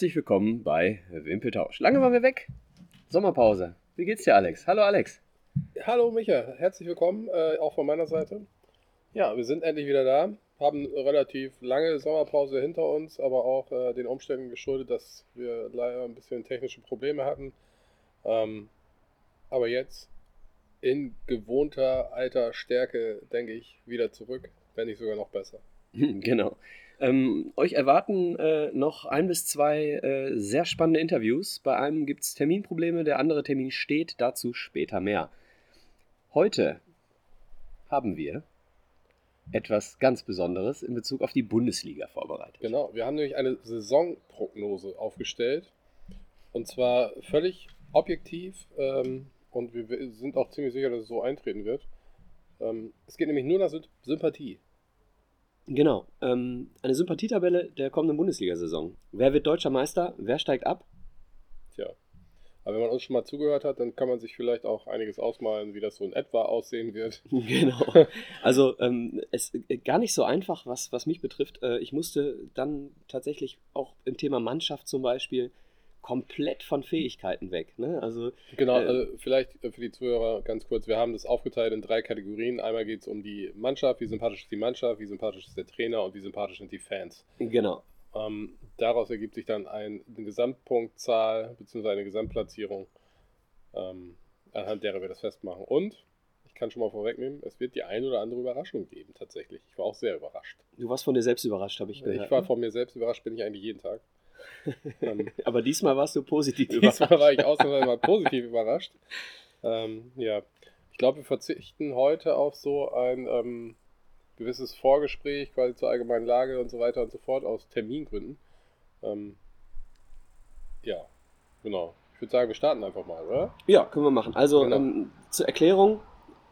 Herzlich willkommen bei Wimpeltausch. Lange waren wir weg. Sommerpause. Wie geht's dir, Alex? Hallo, Alex. Hallo, Micha. Herzlich willkommen, äh, auch von meiner Seite. Ja, wir sind endlich wieder da. Haben relativ lange Sommerpause hinter uns, aber auch äh, den Umständen geschuldet, dass wir leider ein bisschen technische Probleme hatten. Ähm, aber jetzt in gewohnter alter Stärke, denke ich, wieder zurück, wenn nicht sogar noch besser. Genau. Ähm, euch erwarten äh, noch ein bis zwei äh, sehr spannende Interviews. Bei einem gibt es Terminprobleme, der andere Termin steht, dazu später mehr. Heute haben wir etwas ganz Besonderes in Bezug auf die Bundesliga vorbereitet. Genau, wir haben nämlich eine Saisonprognose aufgestellt. Und zwar völlig objektiv ähm, und wir sind auch ziemlich sicher, dass es so eintreten wird. Ähm, es geht nämlich nur nach Sympathie. Genau. Ähm, eine Sympathietabelle der kommenden Bundesliga-Saison. Wer wird deutscher Meister? Wer steigt ab? Tja. Aber wenn man uns schon mal zugehört hat, dann kann man sich vielleicht auch einiges ausmalen, wie das so in etwa aussehen wird. Genau. Also ähm, es äh, gar nicht so einfach, was, was mich betrifft. Äh, ich musste dann tatsächlich auch im Thema Mannschaft zum Beispiel komplett von Fähigkeiten weg. Ne? Also, genau, äh, also vielleicht äh, für die Zuhörer ganz kurz, wir haben das aufgeteilt in drei Kategorien. Einmal geht es um die Mannschaft, wie sympathisch ist die Mannschaft, wie sympathisch ist der Trainer und wie sympathisch sind die Fans. Genau. Ähm, daraus ergibt sich dann ein, eine Gesamtpunktzahl bzw. eine Gesamtplatzierung, ähm, anhand derer wir das festmachen. Und ich kann schon mal vorwegnehmen, es wird die ein oder andere Überraschung geben, tatsächlich. Ich war auch sehr überrascht. Du warst von dir selbst überrascht, habe ich gehört. Ich war von mir selbst überrascht, bin ich eigentlich jeden Tag. Aber diesmal warst du positiv überrascht. Diesmal war ich ausnahmsweise mal positiv überrascht. Ähm, ja, ich glaube, wir verzichten heute auf so ein ähm, gewisses Vorgespräch quasi zur allgemeinen Lage und so weiter und so fort aus Termingründen. Ähm, ja, genau. Ich würde sagen, wir starten einfach mal, oder? Ja, können wir machen. Also genau. ähm, zur Erklärung,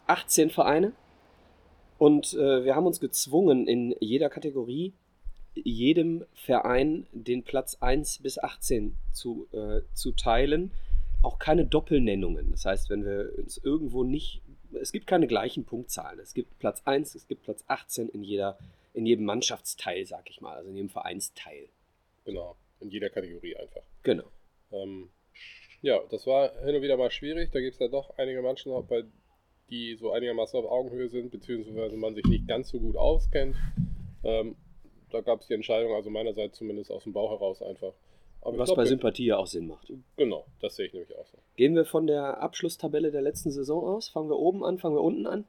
18 Vereine und äh, wir haben uns gezwungen, in jeder Kategorie jedem Verein den Platz 1 bis 18 zu, äh, zu teilen. Auch keine Doppelnennungen. Das heißt, wenn wir uns irgendwo nicht. Es gibt keine gleichen Punktzahlen. Es gibt Platz 1, es gibt Platz 18 in, jeder, in jedem Mannschaftsteil, sag ich mal, also in jedem Vereinsteil. Genau, in jeder Kategorie einfach. Genau. Ähm, ja, das war hin und wieder mal schwierig. Da gibt es ja doch einige Mannschaften, die so einigermaßen auf Augenhöhe sind, beziehungsweise man sich nicht ganz so gut auskennt. Ähm, da gab es die Entscheidung, also meinerseits zumindest aus dem Bauch heraus einfach. Aber Was glaub, bei Sympathie ja auch Sinn macht. Genau, das sehe ich nämlich auch so. Gehen wir von der Abschlusstabelle der letzten Saison aus? Fangen wir oben an, fangen wir unten an?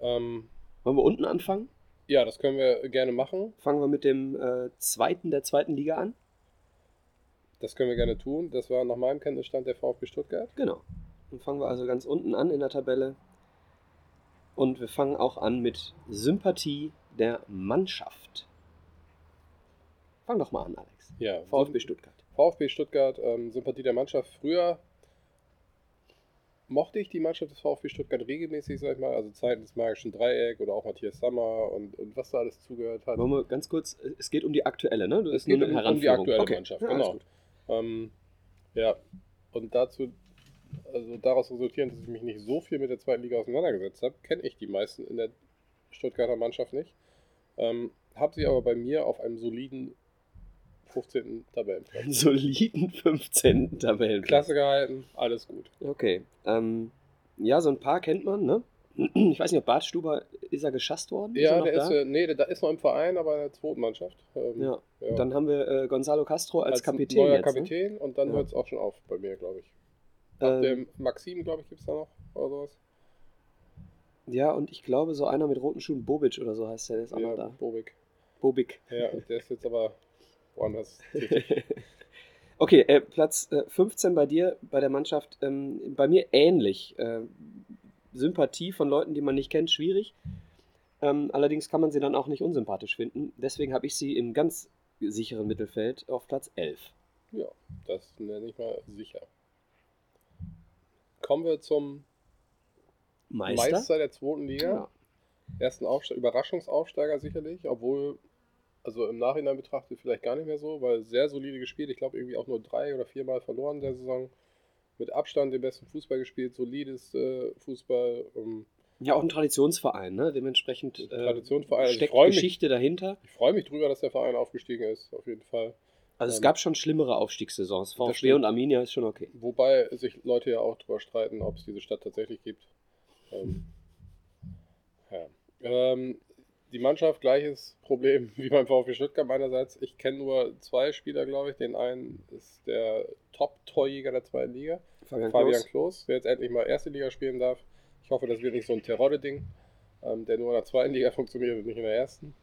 Ähm, Wollen wir unten anfangen? Ja, das können wir gerne machen. Fangen wir mit dem äh, zweiten der zweiten Liga an? Das können wir gerne tun. Das war nach meinem Kenntnisstand der VfB Stuttgart. Genau. Dann fangen wir also ganz unten an in der Tabelle. Und wir fangen auch an mit Sympathie der Mannschaft. Fang doch mal an, Alex. Ja, VfB Stuttgart. VfB Stuttgart, ähm, Sympathie der Mannschaft. Früher mochte ich die Mannschaft des VfB Stuttgart regelmäßig, sag ich mal, also Zeiten des magischen Dreieck oder auch Matthias Sammer und, und was da alles zugehört hat. Wollen wir ganz kurz, es geht um die aktuelle, ne? Du es geht um, um, die aktuelle okay. Mannschaft, ja, genau. Ähm, ja, und dazu, also daraus resultierend, dass ich mich nicht so viel mit der zweiten Liga auseinandergesetzt habe, kenne ich die meisten in der Stuttgarter Mannschaft nicht. Ähm, habe sie aber bei mir auf einem soliden 15. Tabellenplatz. Soliden 15. Tabellenplatz. Klasse gehalten, alles gut. Okay. Ähm, ja, so ein paar kennt man, ne? Ich weiß nicht, ob Bart Stuber, ist er geschasst worden? Ja, ist der ist, äh, nee, der ist noch im Verein, aber in der zweiten Mannschaft. Ähm, ja. ja. Dann haben wir äh, Gonzalo Castro als, als Kapitän. Neuer jetzt, ne? Kapitän ne? und dann ja. hört es auch schon auf bei mir, glaube ich. Ab ähm, dem Maxim, glaube ich, gibt es da noch oder sowas. Ja, und ich glaube, so einer mit roten Schuhen, Bobic oder so heißt der, der ist auch ja, noch da. Bobik. Bobik. Ja, der ist jetzt aber woanders okay, äh, Platz äh, 15 bei dir, bei der Mannschaft. Ähm, bei mir ähnlich. Äh, Sympathie von Leuten, die man nicht kennt, schwierig. Ähm, allerdings kann man sie dann auch nicht unsympathisch finden. Deswegen habe ich sie im ganz sicheren Mittelfeld auf Platz 11. Ja, das nenne ich mal sicher. Kommen wir zum Meister, Meister der zweiten Liga. Ja. Ersten Aufste Überraschungsaufsteiger sicherlich, obwohl also im Nachhinein betrachtet vielleicht gar nicht mehr so, weil sehr solide gespielt. Ich glaube, irgendwie auch nur drei oder viermal verloren in der Saison. Mit Abstand den besten Fußball gespielt, solides äh, Fußball. Um, ja, auch ein Traditionsverein, ne? Dementsprechend äh, Traditionsverein. steckt also Geschichte mich, dahinter. Ich freue mich drüber, dass der Verein aufgestiegen ist, auf jeden Fall. Also es Ähm, gab schon schlimmere Aufstiegssaisons. VfB und Arminia ist schon okay. Wobei sich Leute ja auch darüber streiten, ob es diese Stadt tatsächlich gibt. Ähm, ja. ähm, die Mannschaft, gleiches Problem wie beim VfB Stuttgart meinerseits. Ich kenne nur zwei Spieler, glaube ich. Den einen ist der Top-Torjäger der zweiten Liga, Fabian Fabian Klos. Der jetzt endlich mal erste Liga spielen darf. Ich hoffe, das wird nicht so ein Terodde-Ding, ähm, der nur in der zweiten Liga funktioniert und nicht in der ersten.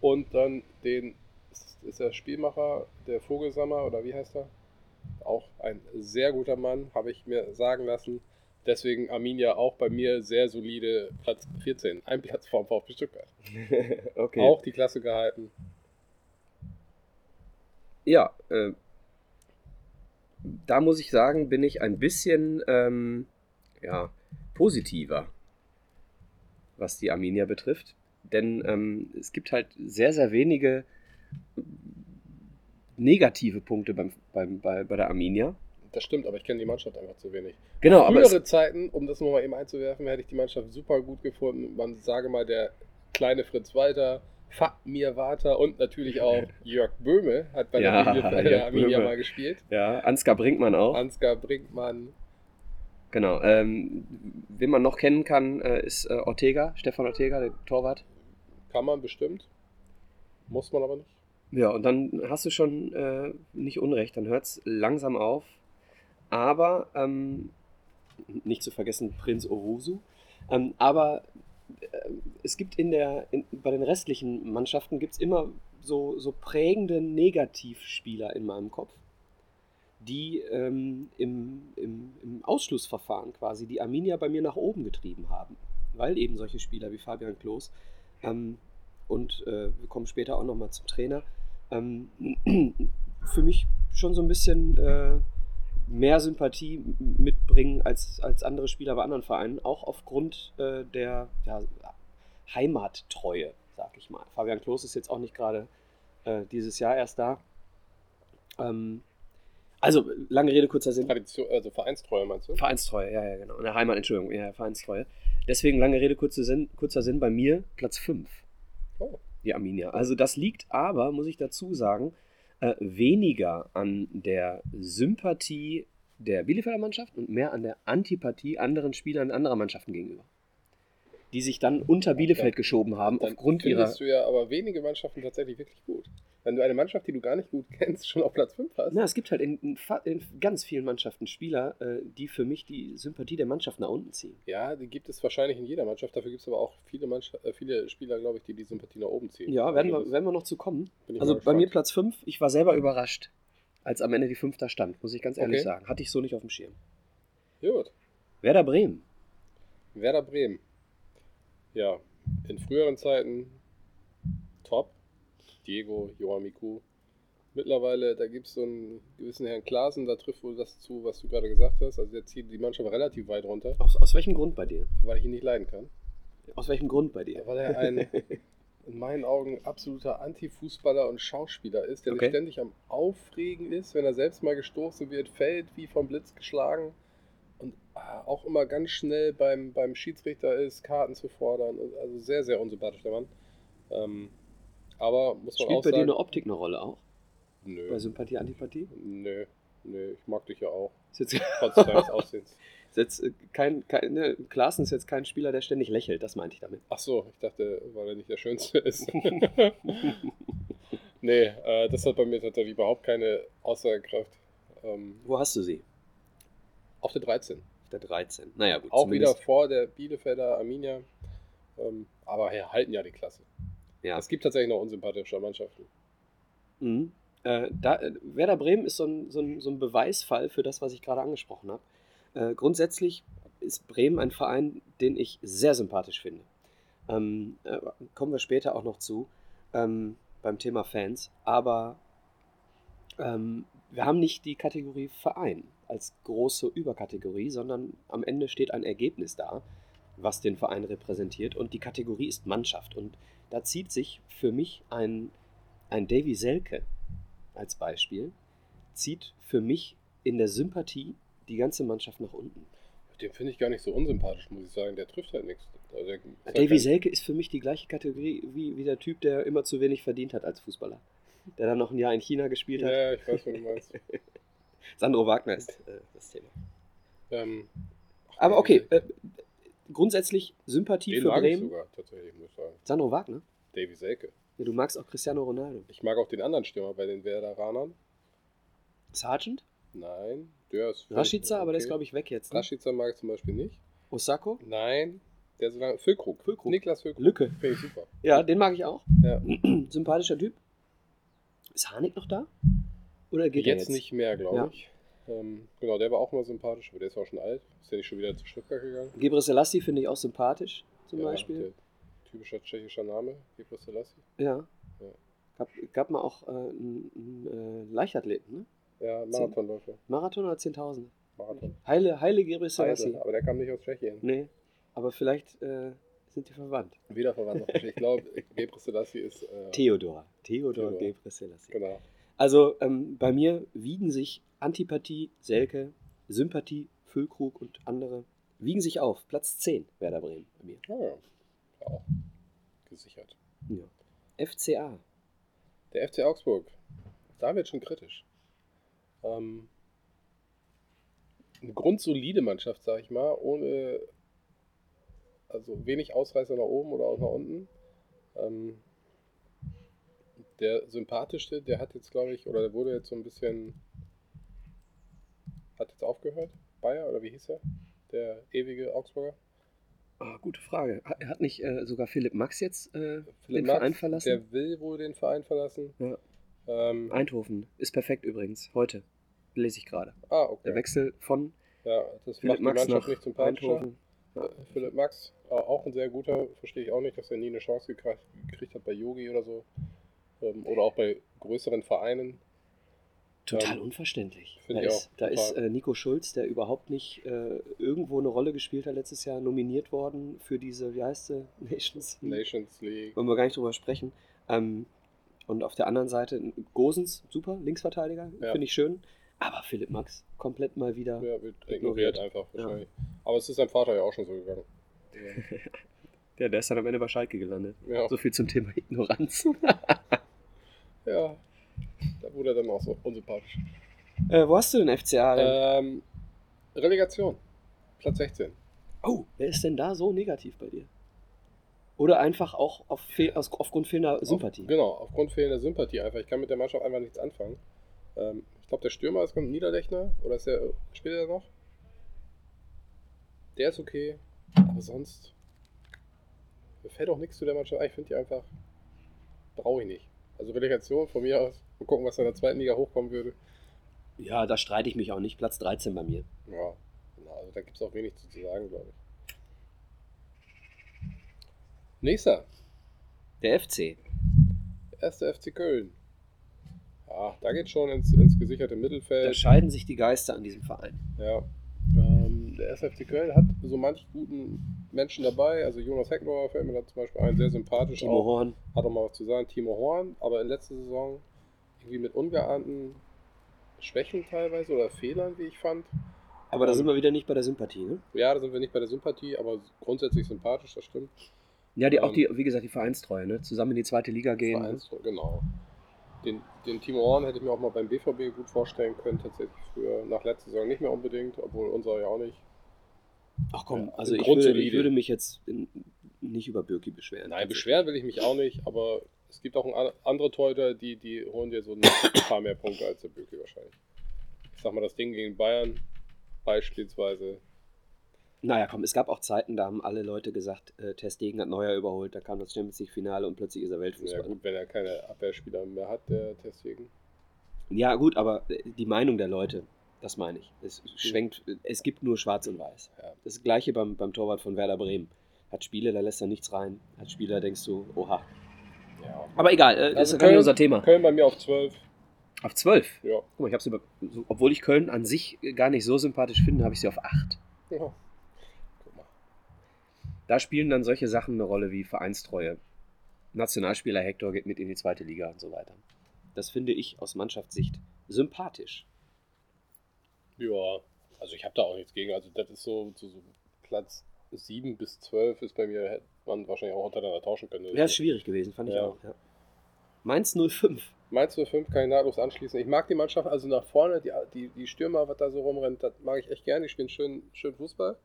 Und dann den, ist, ist der Spielmacher, der Vogelsammer oder wie heißt er? Auch ein sehr guter Mann, habe ich mir sagen lassen. Deswegen Arminia auch bei mir sehr solide Platz 14. Ein Platz vorm VfB Stuttgart. okay. Auch die Klasse gehalten. Ja, äh, da muss ich sagen, bin ich ein bisschen ähm, ja, positiver, was die Arminia betrifft. Denn ähm, es gibt halt sehr, sehr wenige negative Punkte beim, beim, bei, bei der Arminia. Das stimmt, aber ich kenne die Mannschaft einfach zu wenig. Genau, aber Frühere Zeiten, um das nochmal eben einzuwerfen, hätte ich die Mannschaft super gut gefunden. Man sage mal, der kleine Fritz Walter, Fatmir Walter und natürlich auch Jörg Böhme hat bei Ja, der, Arminia- Arminia mal gespielt. ja, Ansgar Brinkmann auch. Ansgar Brinkmann, Genau. Ähm, wen man noch kennen kann, äh, ist äh, Ortega, Stefan Ortega, der Torwart. kann man bestimmt. Muss man aber nicht. Ja, und dann hast du schon äh, nicht Unrecht, dann hört es langsam auf. Aber, ähm, nicht zu vergessen, Prinz Orusu. Ähm, aber äh, es gibt in der, in, bei den restlichen Mannschaften gibt es immer so, so prägende Negativspieler in meinem Kopf, die ähm, im, im, im Ausschlussverfahren quasi die Arminia bei mir nach oben getrieben haben. Weil eben solche Spieler wie Fabian Klos ähm, und äh, wir kommen später auch nochmal zum Trainer, ähm, für mich schon so ein bisschen äh, mehr Sympathie mitbringen als, als andere Spieler bei anderen Vereinen, auch aufgrund äh, der ja, Heimattreue, sag ich mal. Fabian Klos ist jetzt auch nicht gerade äh, dieses Jahr erst da. Ähm, also, lange Rede, kurzer Sinn. Tradition, also Vereinstreue meinst du? Vereinstreue, ja, ja, genau. Eine Heimat, Entschuldigung, ja, Vereinstreue. Deswegen lange Rede, kurzer Sinn, kurzer Sinn bei mir Platz 5, Oh. die Arminia. Also das liegt aber, muss ich dazu sagen, äh, weniger an der Sympathie der Bielefelder Mannschaft und mehr an der Antipathie anderen Spielern anderer Mannschaften gegenüber. Die sich dann unter Bielefeld geschoben haben Dann aufgrund ihrer. du ja aber wenige Mannschaften tatsächlich wirklich gut. Wenn du eine Mannschaft, die du gar nicht gut kennst, schon auf Platz 5 hast. Na, es gibt halt in, in, in ganz vielen Mannschaften Spieler, äh, die für mich die Sympathie der Mannschaft nach unten ziehen. Ja, die gibt es wahrscheinlich in jeder Mannschaft. Dafür gibt es aber auch viele, Mannschaft, äh, viele Spieler, glaube ich, die die Sympathie nach oben ziehen. Ja, werden Also wir, werden wir noch zu kommen. Also bei mir. Platz 5, ich war selber überrascht, als am Ende die 5 da stand, muss ich ganz ehrlich Okay. sagen. Hatte ich so nicht auf dem Schirm. Gut. Werder Bremen. Werder Bremen. Ja, in früheren Zeiten top. Diego, Johan Miku. Mittlerweile, da gibt es so einen gewissen Herrn Klaasen, da trifft wohl das zu, was du gerade gesagt hast. Also der zieht die Mannschaft relativ weit runter, Aus, aus welchem Grund bei dir? weil ich ihn nicht leiden kann. Aus welchem Grund bei dir? Weil er ein in meinen Augen absoluter Anti-Fußballer und Schauspieler ist, der Okay. ständig am Aufregen ist, wenn er selbst mal gestoßen wird, fällt wie vom Blitz geschlagen und ah, auch immer ganz schnell beim, beim Schiedsrichter ist, Karten zu fordern. Also sehr, sehr unsympathisch der Mann. Ähm, aber muss man Spielt auch bei dir sagen, eine Optik eine Rolle auch? nö, Bei Sympathie, Antipathie? nö, nö, ich mag dich ja auch, Ist jetzt, trotz deines Aussehens. ist jetzt äh, kein, kein ne, Klaassen ist jetzt kein Spieler, der ständig lächelt, das meinte ich damit. Ach so, ich dachte, weil er nicht der Schönste ist. nee, äh, das hat bei mir tatsächlich überhaupt keine Aussagekraft. Ähm, Wo hast du sie? auf der 13. Auf der 13. Naja, gut. Auch wieder vor der Bielefelder Arminia. Ähm, aber ja, halten ja die Klasse. Ja. Es gibt tatsächlich noch unsympathische Mannschaften. Mhm. Äh, da, äh, Werder Bremen ist so ein, so, ein, so ein Beweisfall für das, was ich gerade angesprochen habe. Äh, grundsätzlich ist Bremen ein Verein, den ich sehr sympathisch finde. Ähm, äh, kommen wir später auch noch zu ähm, beim Thema Fans. Aber ähm, wir haben nicht die Kategorie Verein als große Überkategorie, sondern am Ende steht ein Ergebnis da, was den Verein repräsentiert. Und die Kategorie ist Mannschaft. Und da zieht sich für mich ein, ein Davy Selke als Beispiel, zieht für mich in der Sympathie die ganze Mannschaft nach unten. Den finde ich gar nicht so unsympathisch, muss ich sagen. Der trifft halt nichts. Also halt Davy kein- Selke ist für mich die gleiche Kategorie wie, wie der Typ, der immer zu wenig verdient hat als Fußballer. der dann noch ein Jahr in China gespielt hat. Ja, ich weiß, was du meinst. Sandro Wagner ist äh, das Thema. ähm, Aber okay, äh, grundsätzlich Sympathie den für mag ich Bremen. sogar, tatsächlich, muss ich sagen. Sandro Wagner? Davy Selke. Ja, du magst auch Cristiano Ronaldo. Ich mag auch den anderen Stürmer bei den Werderanern. Sargent? Nein, der ist. Rashica, aber der ist, glaube ich, weg jetzt. Ne? Rashica mag ich zum Beispiel nicht. Osako? Nein, der ist so lange. Füllkrug. Füllkrug. Niklas Füllkrug. Lücke. Finde ich super. Ja, den mag ich auch. Ja. Sympathischer Typ. Ist Harnik noch da? Oder geht jetzt, er jetzt? nicht mehr, glaube Ja. ich. Ähm, genau, der war auch mal sympathisch, aber der ist auch schon alt. Ist der nicht schon wieder zu Stuttgart gegangen? Gebre Selassie finde ich auch sympathisch, zum Ja, Beispiel. Typischer tschechischer Name, Gebre Selassie. Ja. Ja. Gab, gab mal auch äh, einen, äh, Leichtathleten, ne? Ja, Marathonläufer. Marathon oder 10.000? Marathon. Heile, Heile Gebre Selassie. Heide, aber der kam nicht aus Tschechien. Nee, aber vielleicht äh, sind die verwandt. Wieder verwandt. noch. Ich glaube, Gebre Selassie ist. Äh, Theodor. Theodor Theodor. Gebre Selassie. Genau. Also ähm, bei mir wiegen sich Antipathie, Selke, Sympathie, Füllkrug und andere wiegen sich auf. Platz 10 Werder Bremen bei mir. Ah, ja. ja. Auch gesichert. Ja. FCA. Der FC Augsburg. Da wird schon kritisch. Ähm, eine grundsolide Mannschaft, sag ich mal, ohne also wenig Ausreißer nach oben oder auch nach unten. Ähm, der sympathischste, der hat jetzt, glaube ich, oder der wurde jetzt so ein bisschen, hat jetzt aufgehört. Bayer oder wie hieß er? Der ewige Augsburger. Ah, gute Frage. Hat, hat nicht äh, sogar Philipp Max jetzt äh, Philipp den Max, Verein verlassen? Der will wohl den Verein verlassen. Ja. Ähm, Eindhoven ist perfekt übrigens. Heute lese ich gerade. ah, Der okay. Wechsel von Ja, das Philipp macht Max Mannschaft nach nicht sympathischer. Eindhoven. Äh, Philipp Max, auch ein sehr guter, verstehe ich auch nicht, dass er nie eine Chance gekriegt, gekriegt hat bei Yogi oder so. Ähm, oder auch bei größeren Vereinen. Total Ähm, unverständlich. find Da ich ist, da ist äh, Nico Schulz, der überhaupt nicht äh, irgendwo eine Rolle gespielt hat letztes Jahr, nominiert worden für diese, wie heißt sie, Nations League. Nations League. Wollen wir gar nicht drüber sprechen. Ähm, und auf der anderen Seite Gosens, super, Linksverteidiger, Ja. finde ich schön. Aber Philipp Max komplett mal wieder. Ja, wird Ignoriert. ignoriert einfach wahrscheinlich. Aber es ist seinem Vater ja auch schon so gegangen. Ja, der ist dann am Ende bei Schalke gelandet. Ja, So viel zum Thema Ignoranz. ja. Da wurde er dann auch so unsympathisch. äh, wo hast du den FCA denn? Ähm, Relegation. Platz 16. Oh, wer ist denn da so negativ bei dir? Oder einfach auch auf fehl, aus, aufgrund fehlender Sympathie? Auf, genau, aufgrund fehlender Sympathie einfach. Ich kann mit der Mannschaft einfach nichts anfangen. Ähm, ich glaube, der Stürmer ist ganz Niederlechner. Oder ist der, spielt er noch? Der ist okay. Aber sonst. Mir fällt auch nichts zu der Mannschaft. ein. Ich finde die einfach. Brauche ich nicht. Also Relegation von mir aus. Mal gucken, was in der zweiten Liga hochkommen würde. Ja, da streite ich mich auch nicht. Platz 13 bei mir. Ja, genau. Also da gibt es auch wenig zu sagen, glaube ich. Nächster. Der FC. Erster FC Köln. Ja, da geht schon ins, ins gesicherte Mittelfeld. Da scheiden sich die Geister an diesem Verein. Ja. Ähm, der SFC Köln hat so manch guten Menschen dabei. Also Jonas Hecknauer fällt mir da zum Beispiel ein, sehr sympathisch. Timo auch. Horn. Hat auch mal was zu sagen. Timo Horn, aber in letzter Saison irgendwie mit ungeahnten Schwächen teilweise oder Fehlern, wie ich fand. Aber da sind wir wieder nicht bei der Sympathie, ne? Ja, da sind wir nicht bei der Sympathie, aber grundsätzlich sympathisch, das stimmt. Ja, die, auch Ähm, die, wie gesagt, die Vereinstreue, ne? Zusammen in die zweite Liga gehen. Vereins, genau. Den, den Timo Horn hätte ich mir auch mal beim BVB gut vorstellen können, tatsächlich früher. Nach letzter Saison nicht mehr unbedingt, obwohl unser ja auch nicht. Ach komm, Ja, also ich würde, ich würde mich jetzt in, nicht über Birki beschweren. Nein, beschweren will ich mich auch nicht, aber es gibt auch ein, andere Torhüter, die, die holen dir so ein paar mehr Punkte als der Böke wahrscheinlich. Ich sag mal, das Ding gegen Bayern beispielsweise. Naja, komm, es gab auch Zeiten, da haben alle Leute gesagt, äh, Ter Stegen hat Neuer überholt, da kam das Champions League Finale und plötzlich ist er Ja Weltfußballer. gut, wenn er keine Abwehrspieler mehr hat, der deswegen. Ja, gut, aber äh, die Meinung der Leute, das meine ich. Es schwenkt, es gibt nur schwarz und weiß. Ja. Das gleiche beim, beim Torwart von Werder Bremen. Hat Spiele, da lässt er nichts rein. Hat Spiele, da denkst du, oha. Ja. Aber egal, äh, das Also ist Köln- unser Thema. Köln bei mir auf 12. Auf 12. Ja. Guck mal, ich über- so, obwohl ich Köln an sich gar nicht so sympathisch finde, habe ich sie auf 8. ja. Guck mal. Da spielen dann solche Sachen eine Rolle wie Vereinstreue. Nationalspieler Hector geht mit in die zweite Liga und so weiter. Das finde ich aus Mannschaftssicht sympathisch. Ja, also ich habe da auch nichts gegen. Also das ist so, so, so Platz 7 bis 12 ist bei mir, man wahrscheinlich auch untereinander tauschen können. Wäre schwierig gewesen, fand ich Ja. auch. Ja. Mainz 05. Mainz 05 kann ich nahtlos anschließen. Ich mag die Mannschaft also nach vorne, die, die, die Stürmer, was da so rumrennt, das mag ich echt gerne. Die spielen schön, schön Fußball.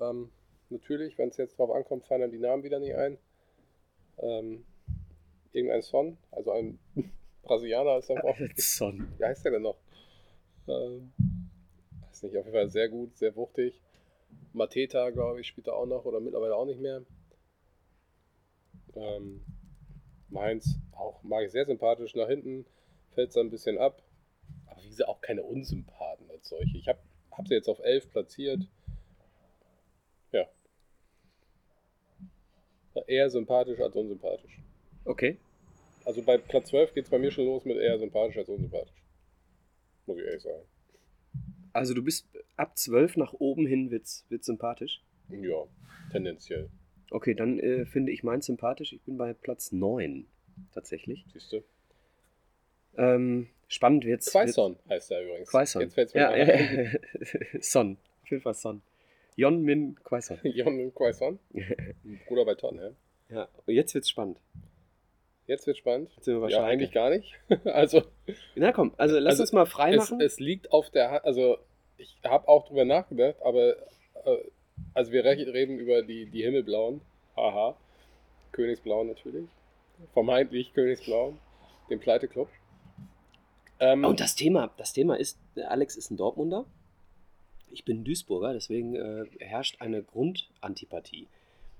Ähm, natürlich, wenn es jetzt drauf ankommt, fallen dann die Namen wieder nicht ein. Ähm, irgendein Son, also ein Brasilianer ist dann auch. Son. Wie heißt der denn noch? Ähm, weiß nicht, auf jeden Fall sehr gut, sehr wuchtig. Mateta, glaube ich, spielt er auch noch oder mittlerweile auch nicht mehr. Ähm, Mainz auch mag ich sehr sympathisch. Nach hinten fällt es ein bisschen ab. Aber wie gesagt, auch keine Unsympathen als solche. Ich habe hab sie jetzt auf 11 platziert. Ja. Eher sympathisch als unsympathisch. Okay. Also bei Platz 12 geht es bei mir schon los mit eher sympathisch als unsympathisch. Muss ich ehrlich sagen. Also du bist ab 12 nach oben hin wird's, wird's sympathisch. Ja, tendenziell. Okay, dann äh, finde ich meins sympathisch. Ich bin bei Platz 9 tatsächlich. Siehst du? Ähm, spannend wird's. Quaison heißt er übrigens. Quaison. Jetzt fällt's mir Ja, ein. Son. Auf jeden Fall Son. Jon Min Quaison. Jon Quaison. Bruder bei Tottenham. Ja, und jetzt wird's spannend. Jetzt wird spannend. Jetzt sind wir Ja, eigentlich gar nicht. also, Na komm, also lass Also, uns mal frei es, machen. es liegt auf der Hand. Also, ich habe auch drüber nachgedacht, aber äh, also wir re- reden über die, die Himmelblauen. Haha. Königsblauen natürlich. Vermeintlich Königsblauen. Den Pleite-Club. Ähm, Und das Thema, das Thema ist, Alex ist ein Dortmunder. Ich bin Duisburger, deswegen äh, herrscht eine Grundantipathie.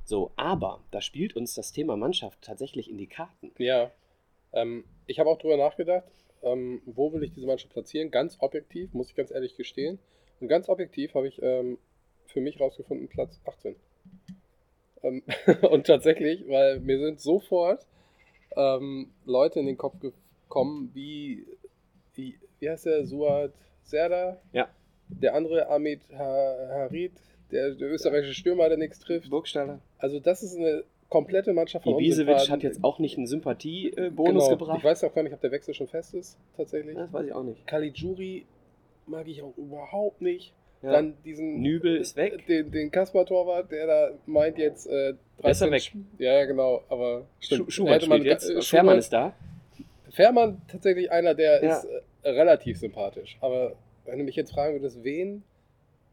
So, aber da spielt uns das Thema Mannschaft tatsächlich in die Karten. Ja. Ähm, ich habe auch drüber nachgedacht, ähm, wo will ich diese Mannschaft platzieren? Ganz objektiv, muss ich ganz ehrlich gestehen. Und ganz objektiv habe ich ähm, für mich rausgefunden, Platz 18. Ähm, und tatsächlich, weil mir sind sofort ähm, Leute in den Kopf gekommen, wie, wie, wie heißt der, Suat Serdar? Ja. Der andere Amit Ha- Harid, der, der österreichische Stürmer, der nichts trifft. Burgstaller. Also das ist eine komplette Mannschaft von Ibisevic hat jetzt auch nicht einen Sympathie-Bonus Genau. gebracht. Ich weiß auch gar nicht, ob der Wechsel schon fest ist, tatsächlich. das weiß ich auch nicht. Caligiuri mag ich auch überhaupt nicht. Ja. Dann diesen. Nübel ist weg. Den, den Kasper-Torwart, der da meint jetzt. Äh, Der ist ja 13 weg. Ja, ja, genau. Aber Schu stimmt. Schubert Hätte man spielt jetzt. äh, Fährmann ist da. Fährmann tatsächlich einer, der Ja. ist äh, relativ sympathisch. Aber wenn du mich jetzt fragen würdest, wen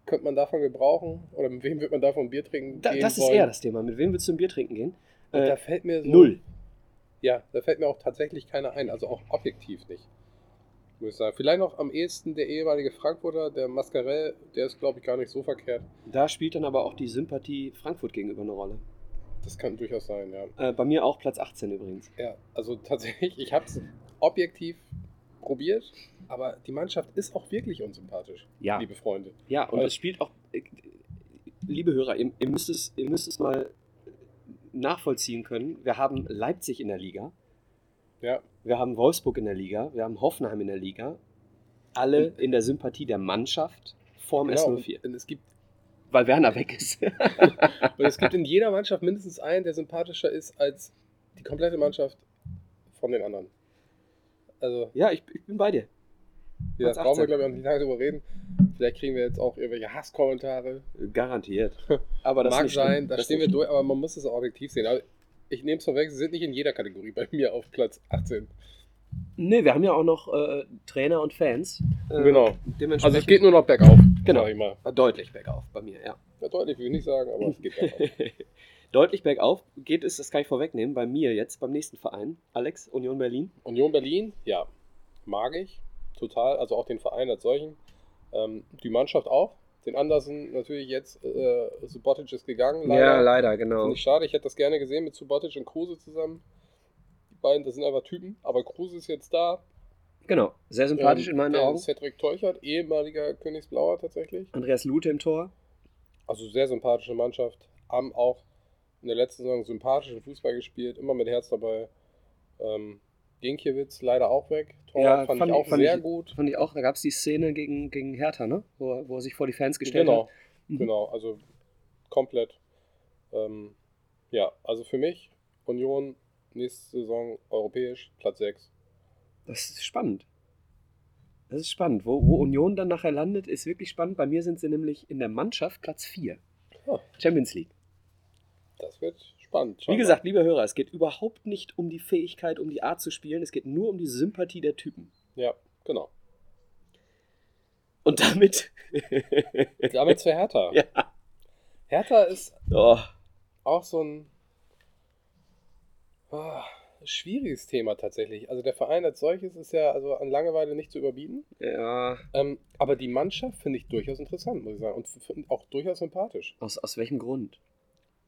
könnte man davon gebrauchen? Oder mit wem wird man davon Bier trinken? Da, gehen das ist wollen? eher das Thema. Mit wem willst du ein Bier trinken gehen? Äh, da fällt mir so. null. Ja, da fällt mir auch tatsächlich keiner ein, also auch objektiv nicht. Muss ich sagen. Vielleicht noch am ehesten der ehemalige Frankfurter, der Mascarell, der ist, glaube ich, gar nicht so verkehrt. Da spielt dann aber auch die Sympathie Frankfurt gegenüber eine Rolle. Das kann durchaus sein, ja. Äh, bei mir auch Platz 18 übrigens. Ja, also tatsächlich, ich habe es objektiv probiert, aber die Mannschaft ist auch wirklich unsympathisch, Ja. liebe Freunde. Ja, und Also- es spielt auch, äh, liebe Hörer, ihr, ihr, müsst es, ihr müsst es mal nachvollziehen können. Wir haben Leipzig in der Liga, Ja, wir haben Wolfsburg in der Liga, wir haben Hoffenheim in der Liga. Alle in der Sympathie der Mannschaft vorm genau. S04. Und es gibt, Weil Werner weg ist. und es gibt in jeder Mannschaft mindestens einen, der sympathischer ist als die komplette Mannschaft von den anderen. Also, ja, ich, ich bin bei dir. ja, da brauchen wir, 18. glaube ich, auch nicht lange drüber reden. Vielleicht kriegen wir jetzt auch irgendwelche Hasskommentare. Garantiert. Aber das Mag sein, da Das stehen wir durch, aber man muss es objektiv sehen. Aber ich nehme es vorweg, sie sind nicht in jeder Kategorie bei mir auf Platz 18. Nee, wir haben ja auch noch äh, Trainer und Fans. Äh, Genau. Also es geht nur noch bergauf, Genau. ich mal. deutlich bergauf bei mir, ja. Ja, deutlich will ich nicht sagen, aber es geht bergauf. deutlich bergauf geht es, das kann ich vorwegnehmen, bei mir jetzt, beim nächsten Verein. Alex, Union Berlin. Union Berlin, ja, mag ich total, also auch den Verein als solchen. Ähm, die Mannschaft auch. Den Andersen natürlich jetzt, äh, Subotic ist gegangen, leider. leider, genau. Finde ich schade, ich hätte das gerne gesehen mit Subotic und Kruse zusammen. Die beiden, das sind einfach Typen, aber Kruse ist jetzt da. Genau, sehr sympathisch Ähm, in meinen Augen. Cedric Teuchert, ehemaliger Königsblauer tatsächlich. Andreas Lute im Tor. Also sehr sympathische Mannschaft. Haben auch in der letzten Saison sympathischen Fußball gespielt, immer mit Herz dabei. Ähm, Ginkiewicz leider auch weg. Tor Ja, fand, fand ich auch fand sehr ich- gut. Fand ich auch, da gab es die Szene gegen, gegen Hertha, ne? Wo, er- wo er sich vor die Fans gestellt Genau, hat. Mhm. genau, also komplett. Ähm, ja, also für mich Union nächste Saison europäisch, Platz 6. Das ist spannend. Das ist spannend. Wo, wo Union dann nachher landet, ist wirklich spannend. Bei mir sind sie nämlich in der Mannschaft Platz 4. Ah. Champions League. Das wird Spannend. Wie gesagt, lieber Hörer, es geht überhaupt nicht um die Fähigkeit, um die Art zu spielen, es geht nur um die Sympathie der Typen. Ja, genau. Und damit. damit zu Hertha. Ja. Hertha ist Oh, auch so ein ah, schwieriges Thema tatsächlich. Also der Verein als solches ist ja also an Langeweile nicht zu überbieten. ja. Ähm, aber die Mannschaft finde ich durchaus interessant, muss ich sagen. Und auch durchaus sympathisch. Aus, aus welchem Grund?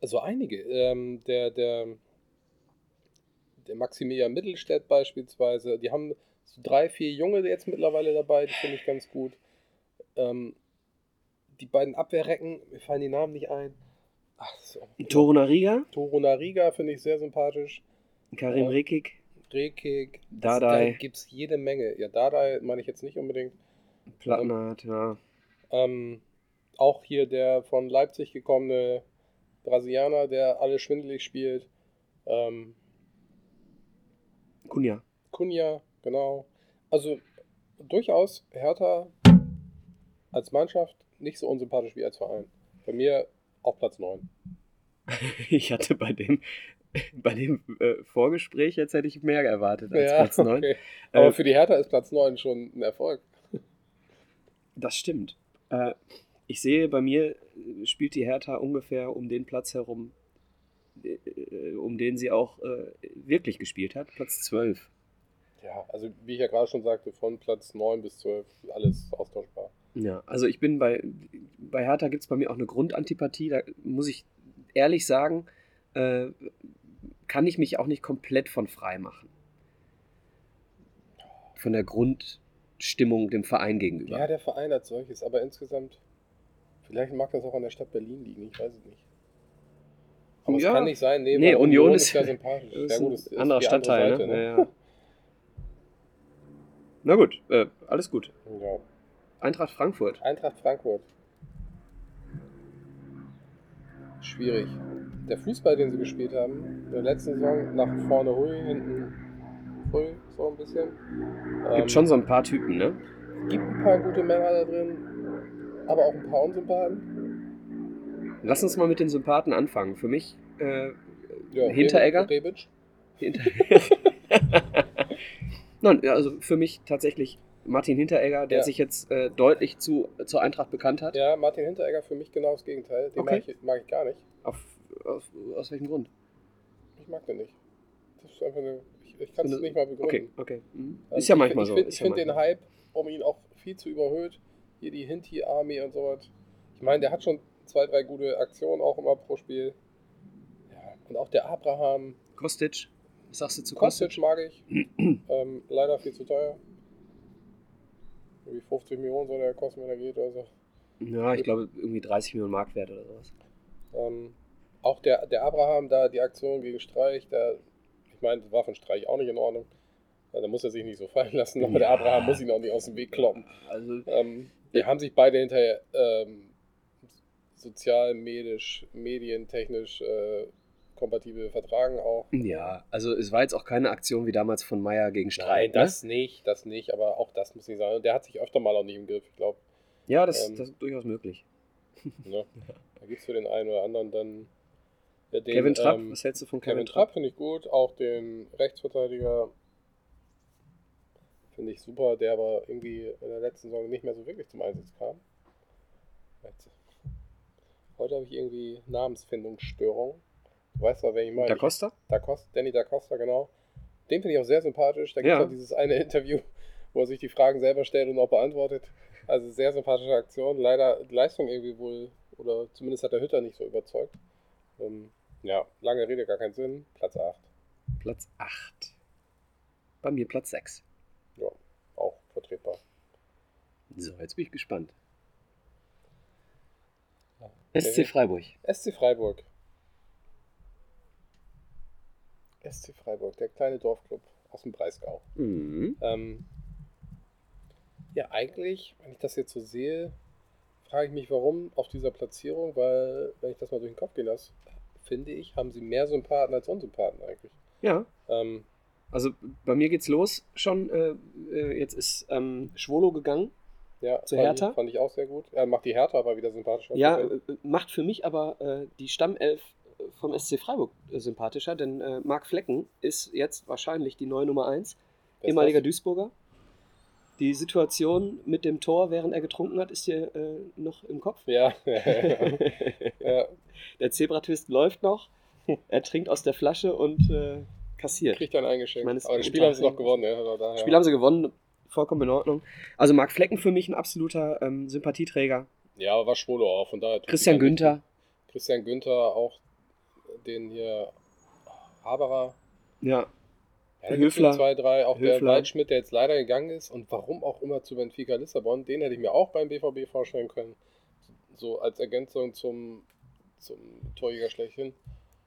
Also einige. Ähm, der, der, der Maximilian Mittelstädt beispielsweise, die haben so drei, vier Junge jetzt mittlerweile dabei, die finde ich ganz gut. Ähm, die beiden Abwehrrecken, mir fallen die Namen nicht ein. Ach, so. Torunariga, Toro Nariga finde ich sehr sympathisch. Karim Ja. Rekik, Rekik. Dardai. Da gibt es jede Menge. Ja, Dardai meine ich jetzt nicht unbedingt. Plattenhardt, ja. Ähm, auch hier der von Leipzig gekommene Brasilianer, der alle schwindelig spielt. Ähm, Kunja. Kunja, genau. Also durchaus Hertha als Mannschaft nicht so unsympathisch wie als Verein. Bei mir auf Platz 9. Ich hatte bei dem, bei dem äh, Vorgespräch, jetzt hätte ich mehr erwartet als Platz 9. okay. Aber Äh, für die Hertha ist Platz 9 schon ein Erfolg. Das stimmt. Äh, ich sehe, bei mir äh, spielt die Hertha ungefähr um den Platz herum, äh, um den sie auch äh, wirklich gespielt hat. Platz 12. Ja, also wie ich ja gerade schon sagte, von Platz 9 bis 12 alles austauschbar. Ja, also ich bin bei, bei Hertha gibt es bei mir auch eine Grundantipathie. Da muss ich ehrlich sagen, äh, kann ich mich auch nicht komplett von frei machen. Von der Grundstimmung dem Verein gegenüber. Ja, der Verein als solches, aber insgesamt, vielleicht mag das auch an der Stadt Berlin liegen, ich weiß es nicht. Aber Ja. es kann nicht sein, nee, Nee, weil Union ist- ja sympathisch. Ist ja, gut, ein es ist anderer die andere Stadtteil, Seite, ne? Ja, ja. Na gut, äh, alles gut. Ja. Eintracht Frankfurt. Eintracht Frankfurt. Schwierig. Der Fußball, den sie gespielt haben, in der letzten Saison nach vorne hui, hinten hui, so ein bisschen. Ähm, Gibt schon so ein paar Typen, ne? gibt ein paar gute Männer da drin, aber auch ein paar Unsympathen. Lass uns mal mit den Sympathen anfangen. Für mich äh, Ja, Hinteregger? Rebic. Hinter Nein, also für mich tatsächlich Martin Hinteregger, der Ja. sich jetzt äh, deutlich zu, zur Eintracht bekannt hat. Ja, Martin Hinteregger für mich genau das Gegenteil. Den Okay. mag, ich, mag ich gar nicht. Auf, auf, aus welchem Grund? Ich mag den nicht. Das ist einfach eine. Ich, ich kann es nicht mal begründen. Okay, okay. Mhm. Ist ja ich manchmal find- so. Ich finde ja find den. Hype um ihn auch viel zu überhöht. Hier die Hinti-Army und sowas. Ich meine, der hat schon zwei, drei gute Aktionen auch immer pro Spiel. Ja, und auch der Abraham. Kostic, was sagst du zu Kostic? Kostic mag ich. ähm, leider viel zu teuer. Irgendwie 50 Millionen soll der kosten, wenn er geht oder so. Ja, ich glaube irgendwie 30 Millionen Marktwert oder sowas. Ähm, auch der, der Abraham da, die Aktion gegen Streich, der, ich meine, das war von Streich auch nicht in Ordnung. Ja, da muss er sich nicht so fallen lassen, aber der Ja. Abraham muss ihn auch nicht aus dem Weg kloppen. Also, Ähm, die haben sich beide hinterher ähm, sozial, medisch, medientechnisch äh, kompatibel vertragen auch. ja, also es war jetzt auch keine Aktion wie damals von Meyer gegen Streich. Nein, ne? das nicht, das nicht, aber auch das muss ich sagen. Und Der hat sich öfter mal auch nicht im Griff, ich glaube. Ja, das, ähm, das ist durchaus möglich. Ne? Da gibt es für den einen oder anderen dann den, Kevin Trapp, ähm, was hältst du von Kevin Kevin, Trapp finde ich gut, auch den Rechtsverteidiger finde ich super, der aber irgendwie in der letzten Saison nicht mehr so wirklich zum Einsatz kam. Heute habe ich irgendwie Namensfindungsstörung. Du weißt aber, wen ich meine. Da Costa? Da Costa, Danny Da Costa, genau. Den finde ich auch sehr sympathisch. Da gibt es Ja. dieses eine Interview, wo er sich die Fragen selber stellt und auch beantwortet. Also sehr sympathische Aktion. Leider die Leistung irgendwie wohl, oder zumindest hat der Hütter nicht so überzeugt. Ähm, ja, lange Rede, gar keinen Sinn. Platz 8. Platz 8. Bei mir Platz 6. Ja, auch vertretbar. So, jetzt bin ich gespannt. Ja. SC Freiburg. SC Freiburg. SC Freiburg, der kleine Dorfclub aus dem Breisgau. Mhm. Ähm, ja, eigentlich, wenn ich das jetzt so sehe, frage ich mich, warum auf dieser Platzierung, weil, wenn ich das mal durch den Kopf gehen lasse, finde ich, haben sie mehr Sympathen als Unsympathen eigentlich. Ja, Ähm, also bei mir geht's los schon. Äh, äh, jetzt ist ähm, Schwolo gegangen. ja, Zu fand Hertha? Ich, fand ich auch sehr gut. Er macht die Hertha aber wieder sympathischer. Ja, äh, macht für mich aber äh, die Stammelf vom SC Freiburg äh, sympathischer, denn äh, Marc Flecken ist jetzt wahrscheinlich die neue Nummer 1, Wer ist ehemaliger das? Duisburger. Die Situation mit dem Tor, während er getrunken hat, ist dir äh, noch im Kopf. Ja. ja. Der Zebratwist läuft noch, er trinkt aus der Flasche und äh, kassiert. Kriegt dann eingeschenkt. Meine, Aber das Spiel haben sie noch gewonnen, ja. Also daher. Spiel haben sie gewonnen, vollkommen in Ordnung. Also Marc Flecken für mich ein absoluter ähm, Sympathieträger. Ja, aber war Schwolo auch, von daher. Christian Günther, nicht- Christian Günther, auch den hier Haberer. ja, Ja, Höfler. Zwei, drei, auch der Höfler. Waldschmidt, der jetzt leider gegangen ist und warum auch immer zu Benfica Lissabon, den hätte ich mir auch beim BVB vorstellen können. So als Ergänzung zum, zum Torjäger schlechthin.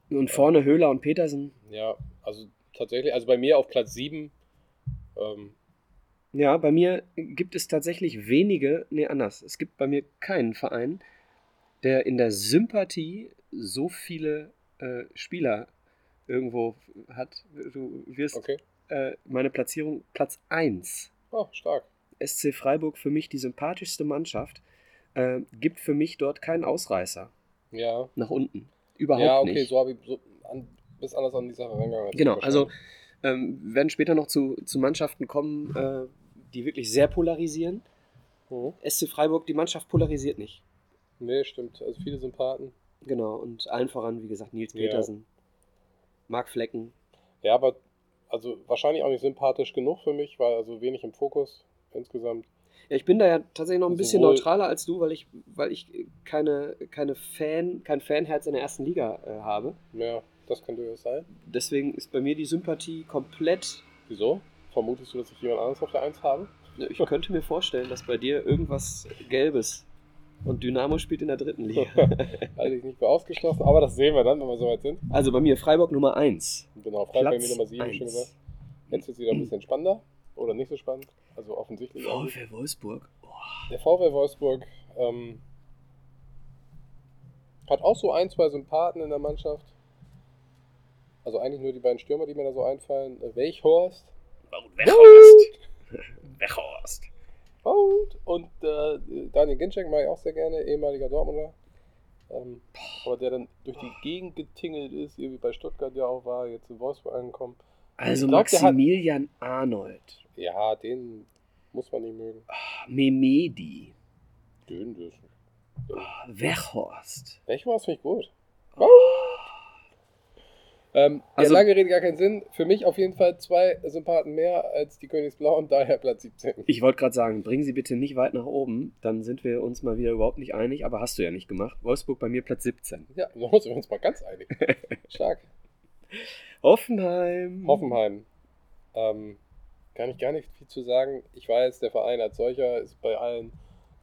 Und vorne Höhler und Petersen. Ja, also tatsächlich, also bei mir auf Platz 7. Ähm, Ja, bei mir gibt es tatsächlich wenige, nee, anders. Es gibt bei mir keinen Verein, der in der Sympathie so viele äh, Spieler irgendwo hat. Du wirst okay. äh, meine Platzierung Platz 1. Oh, stark. SC Freiburg für mich die sympathischste Mannschaft. Äh, gibt für mich dort keinen Ausreißer Ja. nach unten. Überhaupt ja, okay, nicht. so habe ich so an, bist anders an die Sache rangegangen. als Genau, also ähm, werden später noch zu, zu Mannschaften kommen, äh, die wirklich sehr polarisieren. Mhm. SC Freiburg, die Mannschaft polarisiert nicht. Nee, stimmt. Also viele Sympathen. Genau, und allen voran, wie gesagt, Nils Ja. Petersen, Marc Flecken. Ja, aber also wahrscheinlich auch nicht sympathisch genug für mich, weil also wenig im Fokus insgesamt. Ja, ich bin da ja tatsächlich noch ein bisschen Sowohl- neutraler als du, weil ich, weil ich keine, keine Fan, kein Fanherz in der ersten Liga äh, habe. Ja, das könnte es sein. Deswegen ist bei mir die Sympathie komplett. Wieso? Vermutest du, dass ich jemand anderes auf der 1 habe? Ich könnte mir vorstellen, dass bei dir irgendwas Gelbes und Dynamo spielt in der dritten Liga. Halte ich nicht für ausgeschlossen, aber das sehen wir dann, wenn wir soweit sind. Also bei mir Freiburg Nummer 1. Genau, Freiburg bei mir Nummer 7 schon eins. gesagt. Jetzt wird es wieder ein bisschen spannender oder nicht so spannend. Also offensichtlich. VfL Wolfsburg. Der VfL Wolfsburg ähm, hat auch so ein, zwei Sympathen in der Mannschaft. Also eigentlich nur die beiden Stürmer, die mir da so einfallen. Äh, Weichhorst Wechhorst. Wechhorst. und, äh, Daniel Ginczek mag ich auch sehr gerne, ehemaliger Dortmunder. Ähm, aber der dann durch die Gegend getingelt ist, irgendwie bei Stuttgart ja auch war, jetzt in Wolfsburg angekommen. Also glaub, der hat- Maximilian Arnold. Ja, den muss man nicht mögen. Memedi. Den ist. Wechhorst. Weichhorst finde ich gut. Oh. Ähm, Also- ja, lange Rede, gar keinen Sinn. Für mich auf jeden Fall zwei Sympathen mehr als die Königsblauen, daher Platz 17. Ich wollte gerade sagen, bringen Sie bitte nicht weit nach oben, dann sind wir uns mal wieder überhaupt nicht einig, aber hast du ja nicht gemacht. Wolfsburg bei mir Platz 17. Ja, da müssen wir uns mal ganz einig. Stark. Hoffenheim. Hoffenheim. Ähm, kann ich gar nicht viel zu sagen. Ich weiß, der Verein als solcher ist bei allen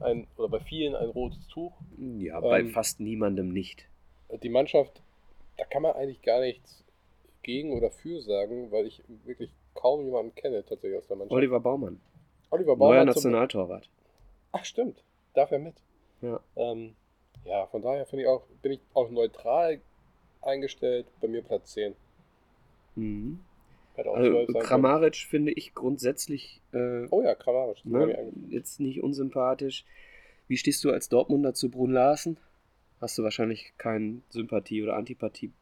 ein, oder bei vielen ein rotes Tuch. Ja, bei Ähm, fast niemandem nicht. Die Mannschaft, da kann man eigentlich gar nichts gegen oder für sagen, weil ich wirklich kaum jemanden kenne tatsächlich aus der Mannschaft. Oliver Baumann. Oliver Neuer Baumann zum- Nationaltorwart. Ach stimmt, darf er mit. Ja. Ähm, ja, von daher ich auch, bin ich auch neutral eingestellt. Bei mir Platz 10. Mhm. Also 12 sein können. Kramaric finde ich grundsätzlich äh, Oh ja, Kramaric. ne, jetzt nicht unsympathisch. Wie stehst du als Dortmunder zu Brun Larsen? Hast du wahrscheinlich keine Sympathie oder Antipathie?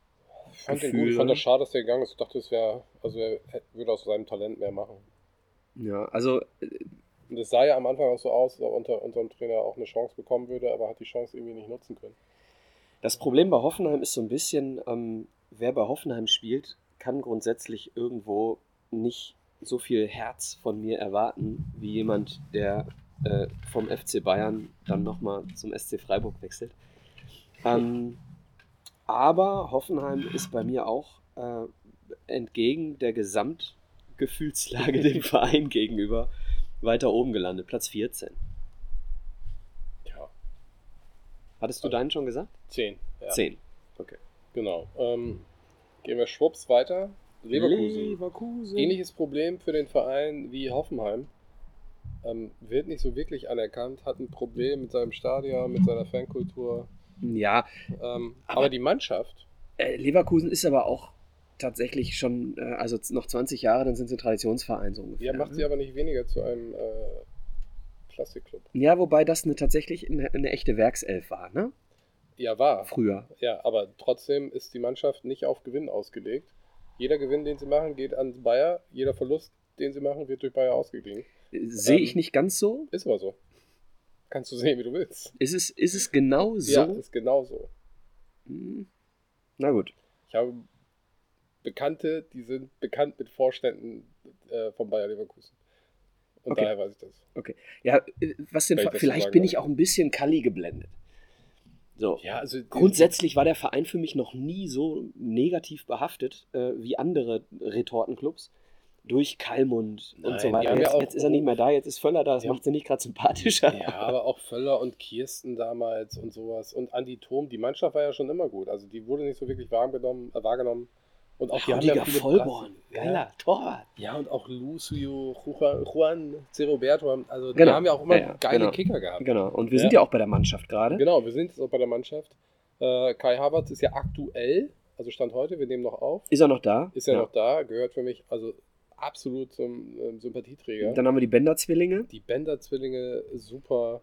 Ich fand den Gefühl, gut, ich fand das schade, dass der gegangen ist. Ich dachte, es wäre, also er würde aus seinem Talent mehr machen. Ja, also Und es sah ja am Anfang auch so aus, dass er unter unserem Trainer auch eine Chance bekommen würde, aber hat die Chance irgendwie nicht nutzen können. Das Problem bei Hoffenheim ist so ein bisschen, ähm, wer bei Hoffenheim spielt, kann grundsätzlich irgendwo nicht so viel Herz von mir erwarten, wie jemand, der äh, vom FC Bayern dann nochmal zum SC Freiburg wechselt. Ähm, aber Hoffenheim ist bei mir auch äh, entgegen der Gesamtgefühlslage dem Verein gegenüber weiter oben gelandet, Platz 14. Ja. Hattest du deinen schon gesagt? 10. Ja. 10. Okay. Genau. Ähm, gehen wir schwupps weiter. Leverkusen. Leverkusen. Ähnliches Problem für den Verein wie Hoffenheim. Ähm, wird nicht so wirklich anerkannt, hat ein Problem mit seinem Stadion, mit seiner Fankultur. Ja, Ähm, Aber- aber, die Mannschaft, äh, Leverkusen ist aber auch tatsächlich schon, äh, also noch 20 Jahre, dann sind sie ein Traditionsverein so ungefähr. ja, macht ne? sie aber nicht weniger zu einem äh, Klassikclub. Ja, wobei das eine, tatsächlich eine, eine echte Werkself war, ne? Ja, war. früher. Ja, aber trotzdem ist die Mannschaft nicht auf Gewinn ausgelegt. Jeder Gewinn, den sie machen, geht an Bayer. Jeder Verlust, den sie machen, wird durch Bayer ausgeglichen. Sehe Ähm, ich nicht ganz so. Ist aber so. Kannst du sehen, wie du willst. Ist es, ist es genau so? Ja, ist genau so. Hm. Na gut. Ich habe Bekannte, die sind bekannt mit Vorständen äh, von Bayer Leverkusen. Und Okay. daher weiß ich das. Ja, äh, was denn? Vielleicht sagen bin ich auch ein bisschen Kalli geblendet. So. Ja, also Grundsätzlich war der Verein für mich noch nie so negativ behaftet äh, wie andere Retortenclubs. Durch Kalmund und Nein, so die weiter. haben ja Jetzt, jetzt ist er nicht mehr da, jetzt ist Völler da, das Die macht sie nicht gerade sympathischer. Ja, aber auch Völler und Kirsten damals und sowas. Und Andi Thom, die Mannschaft war ja schon immer gut. Also die wurde nicht so wirklich wahrgenommen. Äh, wahrgenommen. Und auch die haben ja viele Vollborn, geiler Ja, Torwart. ja, und auch Lucio, Juan, Ceroberto. haben- Also die Genau. haben ja auch immer Ja, ja, geile genau. Kicker gehabt. Genau, und wir sind ja auch bei der Mannschaft gerade. Genau, wir sind jetzt auch bei der Mannschaft. Äh, Kai Havertz ist ja aktuell, also Stand heute, wir nehmen noch auf. Ist er noch da? Ist ja, noch da, gehört für mich also absolut zum ähm, Sympathieträger. Dann haben wir die Bender-Zwillinge. Die Bender-Zwillinge, super.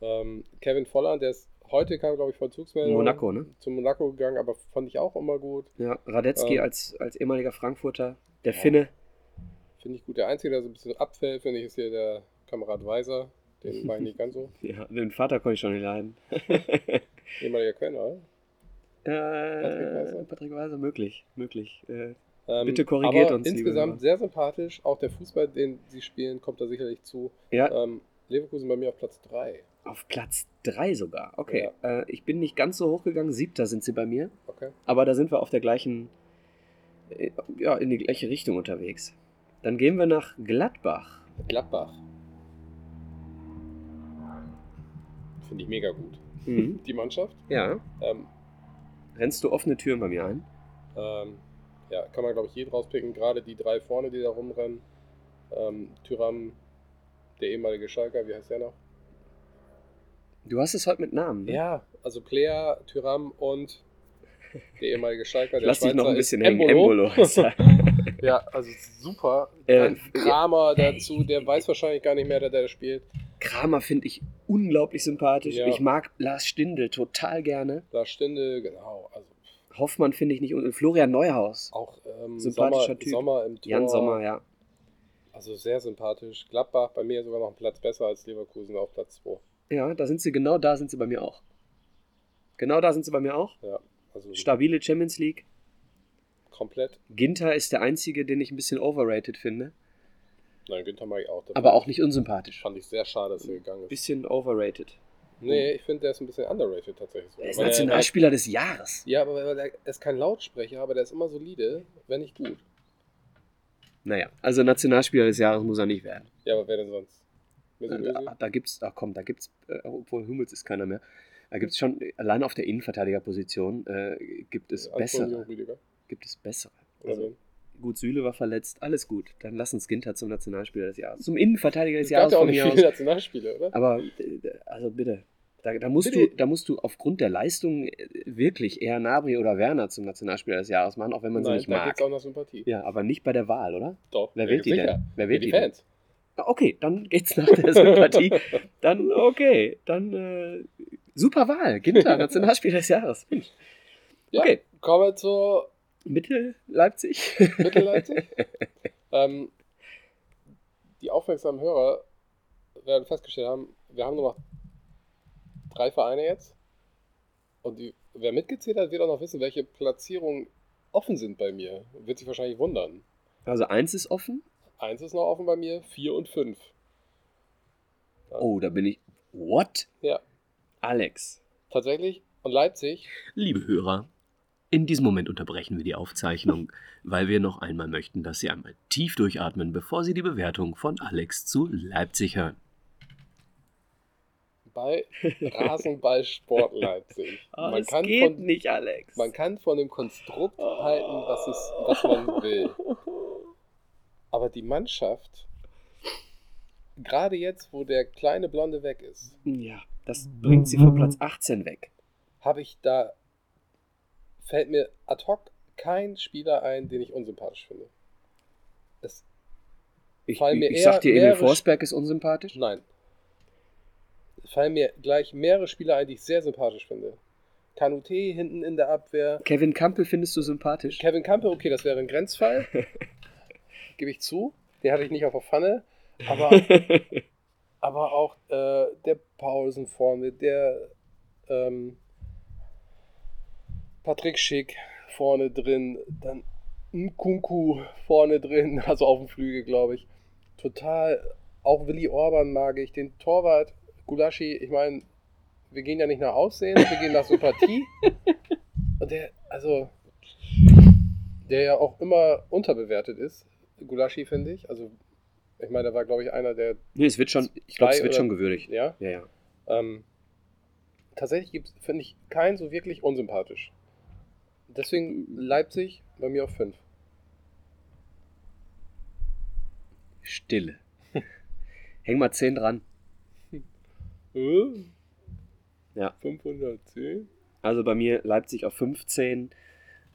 Ähm, Kevin Volland, der ist heute kam, glaube ich, Vollzugsmeldung. Monaco, ne? Zu Monaco gegangen, aber fand ich auch immer gut. Ja, Radetzky Ähm. als, als ehemaliger Frankfurter. Der Ja. Finne. Finde ich gut. Der Einzige, der so ein bisschen abfällt, finde ich, ist hier der Kamerad Weiser. Den war ich nicht ganz so. Ja, den Vater konnte ich schon nicht leiden. Ehemaliger Kölner, oder? Patrick Weiser? Patrick Weiser, möglich, möglich. Äh, Ähm, Bitte korrigiert uns, Insgesamt sehr sympathisch. Auch der Fußball, den sie spielen, kommt da sicherlich zu. ja, Ähm, Leverkusen bei mir auf Platz 3. auf Platz 3 sogar. Okay, äh, ich bin nicht ganz so hochgegangen. Siebter sind sie bei mir. Okay. Aber da sind wir auf der gleichen, äh, ja, in die gleiche Richtung unterwegs. Dann gehen wir nach Gladbach. Gladbach. Finde ich mega gut. Mhm. Die Mannschaft. Ja, Ähm, rennst du offene Türen bei mir ein? Ähm, ja, kann man, glaube ich, jeden rauspicken. Gerade die drei vorne, die da rumrennen. Ähm, Tyram, der ehemalige Schalker, wie heißt der noch? Du hast es heute mit Namen. ne? Ja, also Player, Tyram und der ehemalige Schalker. Lass dich noch ein bisschen hängen. Embolo. Ja, also super. Äh, Dann Kramer dazu, der weiß wahrscheinlich gar nicht mehr, dass der da spielt. Kramer finde ich unglaublich sympathisch. Ja. Ich mag Lars Stindl total gerne. Da Stinde, genau. Also Hoffmann finde ich nicht. Und Florian Neuhaus. auch ähm, Sympathischer Sommer, Typ. Sommer im Tor. Jan Sommer, ja. Also sehr sympathisch. Gladbach bei mir sogar noch einen Platz besser als Leverkusen auf Platz 2. Ja, da sind sie, genau da sind sie bei mir auch. Genau da sind sie bei mir auch. Ja, also Stabile Champions League. komplett. Ginter ist der einzige, den ich ein bisschen overrated finde. Nein, Günther mag ich auch. Das Aber auch nicht unsympathisch. Fand ich sehr schade, dass er gegangen ist. Bisschen overrated. Nee, ich finde, der ist ein bisschen underrated tatsächlich. Er ist Weil Nationalspieler des Jahres. ja, aber weil er ist kein Lautsprecher, aber der ist immer solide, wenn nicht gut. Naja, also Nationalspieler des Jahres muss er nicht werden. Ja, aber wer denn sonst? Özil? Da, da gibt's, ach komm, da gibt's, äh, obwohl Hummels ist keiner mehr. Da gibt's schon, allein auf der Innenverteidigerposition äh, gibt es Antonio bessere. Rüdiger. Gibt es bessere. Also, gut, Süle war verletzt, alles gut. Dann lass uns Ginter zum Nationalspieler des Jahres. Zum Innenverteidiger des Es Jahres ja auch nicht viele. Nationalspiele, oder? Aber, äh, also bitte. Da, da, musst Bitte. du, da musst du aufgrund der Leistung äh, wirklich eher Nabri oder Werner zum Nationalspieler des Jahres machen, auch wenn man sie Nein, nicht da mag. geht's auch nach Sympathie. Ja, aber nicht bei der Wahl, oder? Doch. Wer wählt die sicher. denn? Wer wählt die die denn? Fans. Ah, Okay, dann geht's nach der Sympathie. dann, okay, dann äh, super Wahl. Ginter, Nationalspieler des Jahres. Ja, Okay. kommen wir zu Mittel Leipzig. Mittelleipzig. ähm, die aufmerksamen Hörer werden festgestellt haben, wir haben nur noch drei Vereine jetzt. Und die, wer mitgezählt hat, wird auch noch wissen, welche Platzierungen offen sind bei mir. Wird sich wahrscheinlich wundern. Also eins ist offen. Eins ist noch offen bei mir, vier und fünf. Oh, da bin ich. What? Ja. Alex. Tatsächlich. Und Leipzig, Liebe Hörer, in diesem Moment unterbrechen wir die Aufzeichnung, weil wir noch einmal möchten, dass Sie einmal tief durchatmen, bevor Sie die Bewertung von Alex zu Leipzig hören. bei Rasenballsport Leipzig. Ah, man, kann von, nicht, Alex. man kann von dem Konstrukt halten, was, es, was man will. Aber die Mannschaft, gerade jetzt, wo der kleine Blonde weg ist, Ja, das bringt Sie von Platz 18 weg. habe ich da, fällt mir ad hoc kein Spieler ein, den ich unsympathisch finde. Es, Ich, Fallen mir ich eher sag dir, Emil Forsberg ist unsympathisch. nein. Es fallen mir gleich mehrere Spieler ein, die ich sehr sympathisch finde. Kanute hinten in der Abwehr. Kevin Campbell findest du sympathisch? Kevin Campbell, okay, das wäre ein Grenzfall. Gebe ich zu. Den hatte ich nicht auf der Pfanne. Aber, aber auch äh, der Paulsen vorne, der ähm, Patrick Schick vorne drin, dann Nkunku vorne drin, also auf dem Flügel, glaube ich. Total. Auch Willi Orban mag ich. Den Torwart, Gulaschi, ich meine, wir gehen ja nicht nach Aussehen, wir gehen nach Sympathie. Und der, also, der ja auch immer unterbewertet ist, Gulaschi, finde ich. Also, ich meine, der war, glaube ich, einer der. Nee, es wird schon, ich glaube, es wird oder- schon gewürdigt. Ja. Ja, ja. Ähm, tatsächlich finde ich, keinen so wirklich unsympathisch. Deswegen Leipzig bei mir auf 5. Stille. Häng mal 10 dran. Ja. 510. Also bei mir Leipzig auf 15.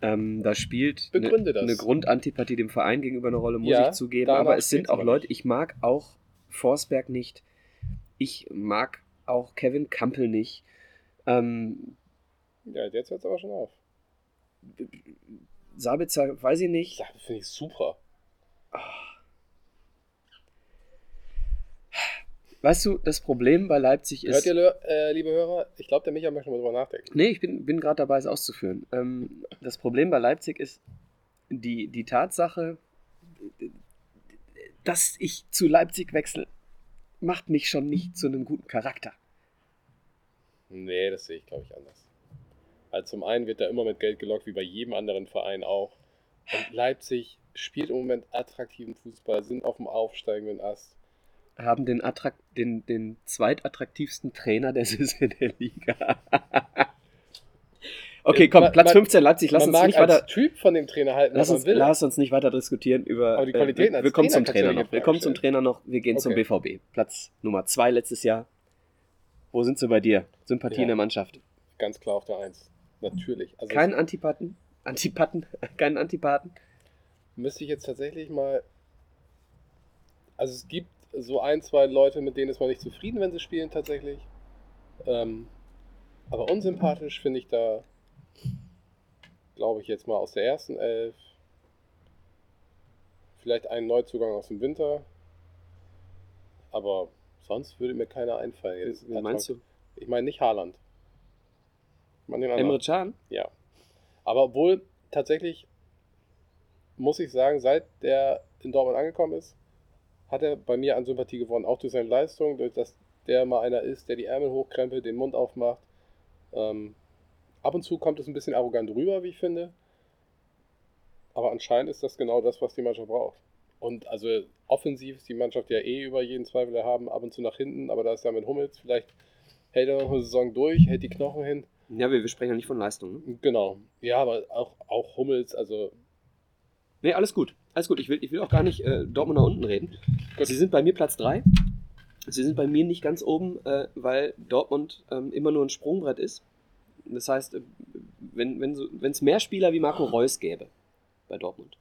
Ähm, da spielt eine, eine Grundantipathie dem Verein gegenüber eine Rolle, muss Ja, ich zugeben. Aber es sind auch Leute, ich mag auch Forsberg nicht. Ich mag auch Kevin Campbell nicht. Ähm, Ja, jetzt hört es aber schon auf. Sabitzer, weiß ich nicht. Das finde ich super. Weißt du, das Problem bei Leipzig ist. Hört ihr, äh, liebe Hörer? Ich glaube, der Micha möchte mal drüber nachdenken. Nee, ich bin, bin gerade dabei, es auszuführen. Ähm, das Problem bei Leipzig ist die, die Tatsache, dass ich zu Leipzig wechsle, macht mich schon nicht zu einem guten Charakter. Nee, das sehe ich, glaube ich, anders. Also zum einen wird da immer mit Geld gelockt, wie bei jedem anderen Verein auch. Und Leipzig spielt im Moment attraktiven Fußball, sind auf dem aufsteigenden Ast. Haben den, Attrakt, den, den zweitattraktivsten Trainer der Saison der Liga. okay, Äh, komm, man- Platz man- 15 Leipzig, lass uns nicht weiter. Typ von dem Trainer halten, Lass uns, lass uns nicht weiter diskutieren über. Aber die Qualitäten äh, wir kommen zum Trainer noch. Wir kommen zum. Trainer noch. Wir gehen zum Okay. BVB. Platz Nummer 2 letztes Jahr. Wo sind sie bei dir? Sympathie Ja. in der Mannschaft. Ganz klar auf der Eins. Natürlich. Also Keinen Antipathen? Antipathen? Keinen Antipathen? müsste ich jetzt tatsächlich mal. Also es gibt so ein, zwei Leute, mit denen ist man nicht zufrieden, wenn sie spielen tatsächlich. Ähm, aber unsympathisch finde ich da, glaube ich jetzt mal aus der ersten Elf. Vielleicht einen Neuzugang aus dem Winter. Aber sonst würde mir keiner einfallen. Jetzt Wen meinst du? Ich meine nicht Haaland. Ich anderen. Emre Can? Ja. Aber obwohl tatsächlich muss ich sagen, seit der in Dortmund angekommen ist, hat er bei mir an Sympathie gewonnen. Auch durch seine Leistung, durch dass der mal einer ist, der die Ärmel hochkrempelt, den Mund aufmacht. Ähm, ab und zu kommt es ein bisschen arrogant rüber, wie ich finde. Aber anscheinend ist das genau das, was die Mannschaft braucht. Und also offensiv ist die Mannschaft ja eh über jeden Zweifel erhaben, ab und zu nach hinten, aber da ist ja mit Hummels, vielleicht hält er noch eine Saison durch, hält die Knochen hin. Ja, wir, wir sprechen ja nicht von Leistung. Ne? Genau. Ja, aber auch, auch Hummels, also Nee, alles gut. Alles gut. Ich will, ich will auch gar nicht äh, Dortmund nach unten reden. Gut. Sie sind bei mir Platz 3. Sie sind bei mir nicht ganz oben, äh, weil Dortmund ähm, immer nur ein Sprungbrett ist. Das heißt, äh, wenn es wenn so, mehr Spieler wie Marco Reus gäbe bei Dortmund,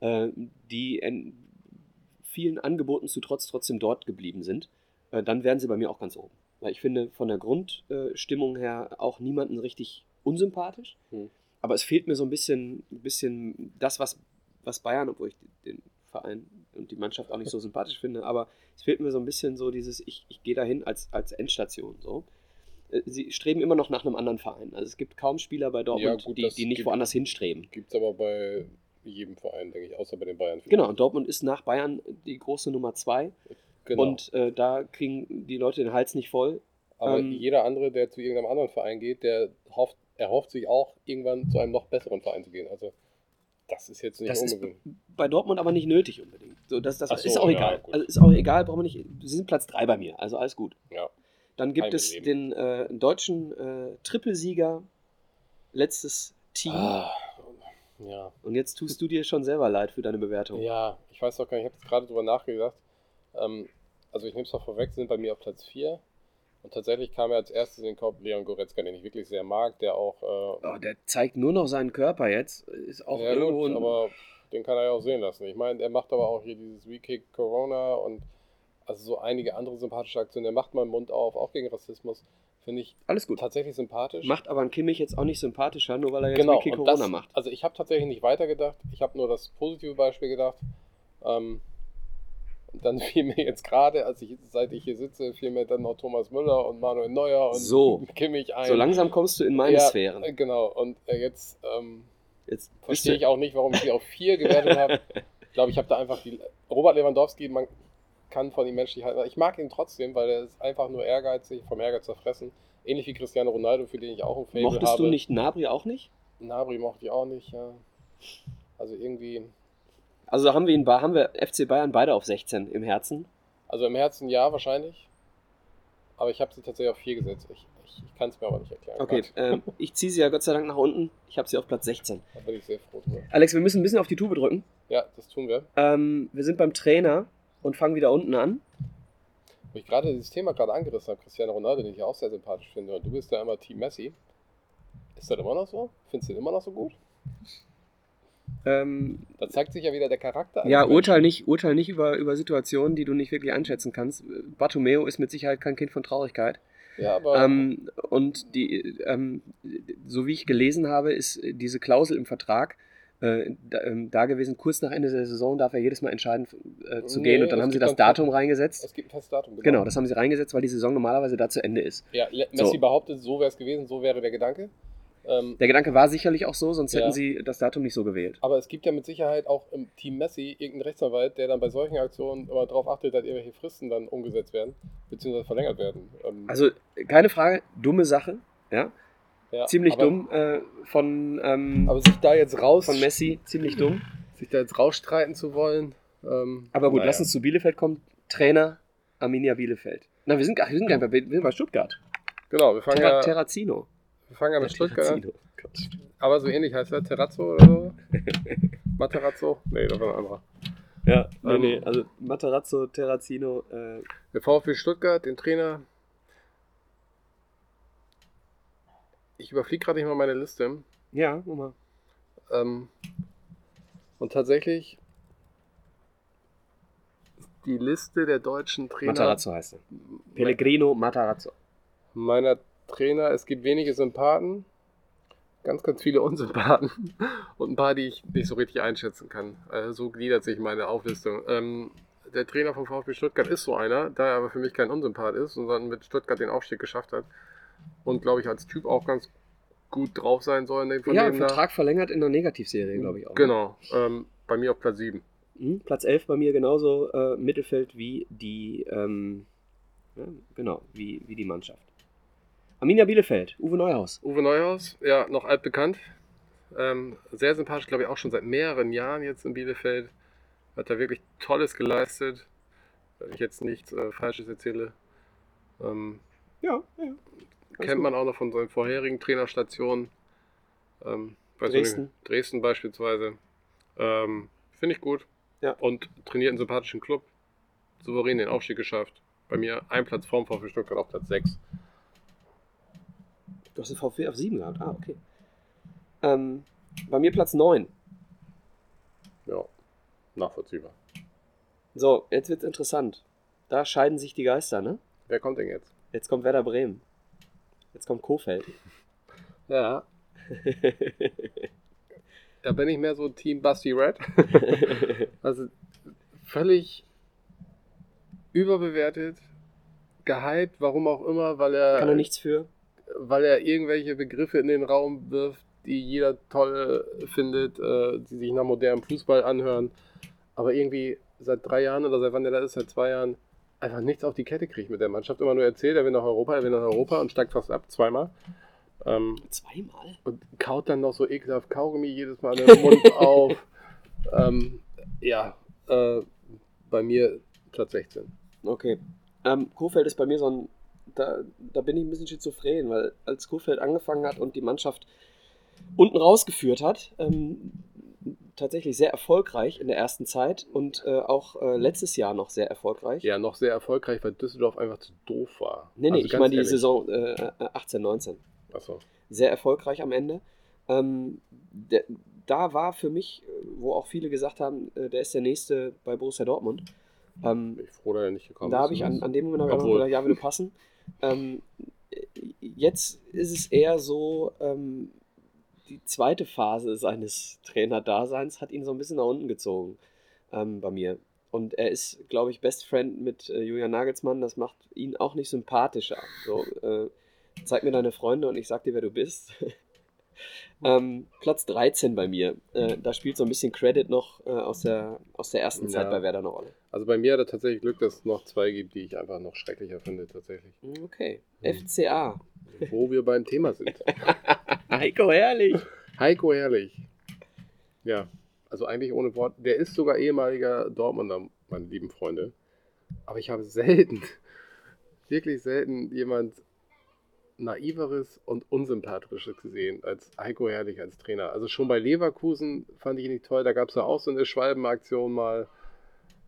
äh, die in vielen Angeboten zu trotz trotzdem dort geblieben sind, äh, dann wären sie bei mir auch ganz oben. Weil ich finde von der Grundstimmung her auch niemanden richtig unsympathisch. Hm. Aber es fehlt mir so ein bisschen, ein bisschen das, was, was Bayern, obwohl ich den Verein und die Mannschaft auch nicht so sympathisch finde, aber es fehlt mir so ein bisschen so dieses, ich, ich gehe dahin als, als Endstation. So. Äh, Sie streben immer noch nach einem anderen Verein. Also es gibt kaum Spieler bei Dortmund, Ja, gut, die, die nicht gibt- woanders hinstreben. gibt es aber bei jedem Verein, denke ich, außer bei den Bayern. vielleicht. Genau, und Dortmund ist nach Bayern die große Nummer zwei. genau. Und äh, da kriegen die Leute den Hals nicht voll. aber ähm, jeder andere, der zu irgendeinem anderen Verein geht, der hofft, erhofft sich auch, irgendwann zu einem noch besseren Verein zu gehen. Also das ist jetzt nicht Das ist unbedingt. bei Dortmund aber nicht nötig unbedingt. So, das das so, ist auch ja, egal. gut. Also ist auch egal, brauchen wir nicht. Sie sind Platz 3 bei mir, also alles gut. Ja. Dann gibt Kein es den äh, deutschen äh, Trippelsieger, letztes Team. Ah, ja. Und jetzt tust du dir schon selber leid für deine Bewertung. Ja, ich weiß doch gar nicht, ich habe jetzt gerade drüber nachgedacht. Ähm, also ich nehme es mal vorweg, sie sind bei mir auf Platz 4. Und tatsächlich kam mir als erstes in den Kopf Leon Goretzka, den ich wirklich sehr mag, der auch äh, Oh, der zeigt nur noch seinen Körper jetzt. Ist auch ja, irgendwo gut, aber den kann er ja auch sehen lassen. Ich meine, er macht aber auch hier dieses We-Kick Corona und also so einige andere sympathische Aktionen. Er macht mal den Mund auf, auch gegen Rassismus. Finde ich Alles gut. tatsächlich sympathisch. Macht aber ein Kimmich jetzt auch nicht sympathischer, nur weil er jetzt genau, Wiki Corona das, macht. Also ich habe tatsächlich nicht weitergedacht. Ich habe nur das positive Beispiel gedacht. Ähm, dann fiel mir jetzt gerade, als ich seit ich hier sitze, fiel mir dann noch Thomas Müller und Manuel Neuer und So. Kimmich ein. So langsam kommst du in meine ja, Sphären. äh, Genau. Und äh, jetzt ähm, Jetzt verstehe ich auch nicht, warum ich sie auf vier gewertet habe. Ich glaube, ich habe da einfach die. Robert Lewandowski, man kann von ihm menschlich halten. Ich mag ihn trotzdem, weil er ist einfach nur ehrgeizig, vom Ehrgeiz zerfressen. Ähnlich wie Cristiano Ronaldo, für den ich auch ein Fable Mochtest habe. du nicht Nabri auch nicht? Nabri mochte ich auch nicht, ja. Also irgendwie. Also haben wir ihn, haben wir FC Bayern beide auf 16 im Herzen. Also im Herzen ja, wahrscheinlich. Aber ich habe sie tatsächlich auf vier gesetzt. Ich, ich, ich kann es mir aber nicht erklären. Okay, ähm, ich ziehe sie ja Gott sei Dank nach unten. Ich habe sie auf Platz 16. Da bin ich sehr froh drüber. Alex, wir müssen ein bisschen auf die Tube drücken. Ja, das tun wir. Ähm, wir sind beim Trainer und fangen wieder unten an. Wo ich gerade dieses Thema gerade angerissen habe, Cristiano Ronaldo, den ich auch sehr sympathisch finde, und du bist ja immer Team Messi. Ist das immer noch so? Findest du den immer noch so gut? Ähm, Da zeigt sich ja wieder der Charakter. ja, urteil nicht, urteil nicht über, über Situationen, die du nicht wirklich einschätzen kannst. Bartomeo ist mit Sicherheit kein Kind von Traurigkeit. Ja, aber Ähm, und die, ähm, so wie ich gelesen habe, ist diese Klausel im Vertrag äh, da, ähm, da gewesen, kurz nach Ende der Saison darf er jedes Mal entscheiden äh, zu Nee, gehen. Und dann haben sie das Datum reingesetzt. es gibt ein festes Datum. Genau, das haben sie reingesetzt, weil die Saison normalerweise da zu Ende ist. Ja, Messi So. behauptet, so wäre es gewesen, so wäre der Gedanke. Ähm, Der Gedanke war sicherlich auch so, sonst Ja. hätten sie das Datum nicht so gewählt. aber es gibt ja mit Sicherheit auch im Team Messi irgendeinen Rechtsanwalt, der dann bei solchen Aktionen immer darauf achtet, dass irgendwelche Fristen dann umgesetzt werden, beziehungsweise verlängert werden. Ähm, Also keine Frage, dumme Sache, ja, ja, ziemlich aber, dumm äh, von, ähm, Aber sich da jetzt raus, von Messi, ziemlich dumm. sich da jetzt rausstreiten zu wollen. Ähm, Aber gut, naja. lass uns zu Bielefeld kommen. Trainer Arminia Bielefeld. Na, wir sind, ach, wir sind gar nicht bei, wir sind bei Stuttgart. Genau, wir fangen, Terra, ja, Terrazino. Wir fangen ja mit Stuttgart an. Gott. Aber so ähnlich heißt er, Terrazzo oder so? Materazzo? Nee, das war ein anderer. Ja, nee, Ähm, nee, also Materazzo, Terrazino, äh, Der VfB Stuttgart, den Trainer. Ich überfliege gerade nicht mal meine Liste. ja, guck mal. Ähm, und tatsächlich ist die Liste der deutschen Trainer Matarazzo heißt er. Pellegrino Matarazzo. meiner Trainer. Es gibt wenige Sympathen, ganz, ganz viele Unsympathen und ein paar, die ich nicht so richtig einschätzen kann. Äh, so gliedert sich meine Auflistung. Ähm, der Trainer vom VfB Stuttgart ist so einer, da er aber für mich kein Unsympath ist, sondern mit Stuttgart den Aufstieg geschafft hat und glaube ich als Typ auch ganz gut drauf sein soll in dem Ja, da. Vertrag verlängert in der Negativserie, glaube ich auch. ne? Genau, ähm, bei mir auf Platz 7. Mhm, Platz 11 bei mir genauso äh, Mittelfeld wie die, ähm, ja, genau, wie, wie die Mannschaft. Arminia Bielefeld, Uwe Neuhaus. Uwe Neuhaus, ja, noch altbekannt. Ähm, sehr sympathisch, glaube ich, auch schon seit mehreren Jahren jetzt in Bielefeld. Hat da wirklich Tolles geleistet. Wenn ich jetzt nichts äh, Falsches erzähle. Ähm, Ja, ja. kennt man auch noch von seinen vorherigen Trainerstationen. Ähm, Dresden. Nicht, Dresden beispielsweise. Ähm, Finde ich gut. Ja. Und trainiert einen sympathischen Club. Souverän den Aufstieg geschafft. Bei mir ein Platz vorm VfB Stuttgart auf Platz 6. Du hast den VfB auf 7 gehabt. Ah, okay. Ähm, bei mir Platz 9. Ja, nachvollziehbar. So, jetzt wird's interessant. Da scheiden sich die Geister, ne? Wer kommt denn jetzt? Jetzt kommt Werder Bremen. Jetzt kommt Kofeld. Ja, da bin ich mehr so Team Basti Red. Also völlig überbewertet, gehypt, warum auch immer, weil er, Kann er nichts für. Weil er irgendwelche Begriffe in den Raum wirft, die jeder toll findet, äh, die sich nach modernem Fußball anhören, aber irgendwie seit drei Jahren oder seit wann der da ist, seit zwei Jahren, einfach nichts auf die Kette kriegt mit der Mannschaft. Immer nur erzählt, er will nach Europa, er will nach Europa und steigt fast ab, zweimal. Ähm, Zweimal? und kaut dann noch so ekelhaft Kaugummi jedes Mal den Mund auf. Ähm, ja, äh, bei mir Platz 16. Okay. Ähm, Kofeld ist bei mir so ein. Da, da bin ich ein bisschen schizophren, weil als Kofeld angefangen hat und die Mannschaft unten rausgeführt hat, ähm, tatsächlich sehr erfolgreich in der ersten Zeit und äh, auch äh, letztes Jahr noch sehr erfolgreich. Ja, noch sehr erfolgreich, weil Düsseldorf einfach zu doof war. Nee, nee, Also ich meine die ehrlich. Saison äh, 18, 19. Achso. Sehr erfolgreich am Ende. Ähm, der, da war für mich, wo auch viele gesagt haben, äh, der ist der nächste bei Borussia Dortmund. Ähm, Bin ich froh, dass er nicht gekommen da ist. habe ich an, an dem Moment gedacht, ja, würde passen. Ähm, jetzt ist es eher so, ähm, die zweite Phase seines Trainerdaseins hat ihn so ein bisschen nach unten gezogen ähm, bei mir. Und er ist, glaube ich, Best Friend mit äh, Julian Nagelsmann. Das macht ihn auch nicht sympathischer. So, äh, zeig mir deine Freunde und ich sag dir, wer du bist. ähm, Platz 13 bei mir. Äh, da spielt so ein bisschen Credit noch äh, aus, der, aus der ersten Zeit Ja. bei Werder eine Rolle. Also bei mir hat er tatsächlich Glück, dass es noch zwei gibt, die ich einfach noch schrecklicher finde, tatsächlich. Hm, Okay. Hm. FCA. Wo wir beim Thema sind. Heiko, herrlich. Heiko Herrlich. Ja, also eigentlich ohne Wort. Der ist sogar ehemaliger Dortmunder, meine lieben Freunde. Aber ich habe selten, wirklich selten jemand naiveres und unsympathisches gesehen als Heiko Herrlich als Trainer. Also schon bei Leverkusen fand ich ihn nicht toll. Da gab es ja auch so eine Schwalbenaktion mal.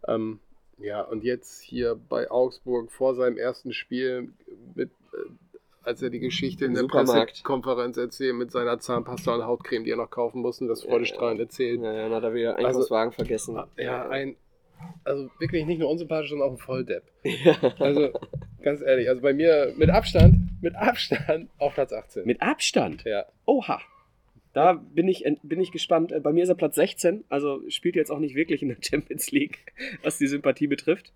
Ähm, ja, und jetzt hier bei Augsburg vor seinem ersten Spiel mit äh, als er die Geschichte in der. Pressekonferenz erzählt mit seiner Zahnpasta und Hautcreme, die er noch kaufen musste, das freudestrahlend erzählt. Ja, ja, dann hat er wieder Einkaufswagen vergessen. Ja, ein, also wirklich nicht nur unsympathisch, sondern auch ein Volldepp. Ja. Also ganz ehrlich, also bei mir mit Abstand, mit Abstand auf Platz 18. Mit Abstand. ja, Oha. Da bin ich, bin ich gespannt. Äh, Bei mir ist er Platz 16, also spielt jetzt auch nicht wirklich in der Champions League, was die Sympathie betrifft.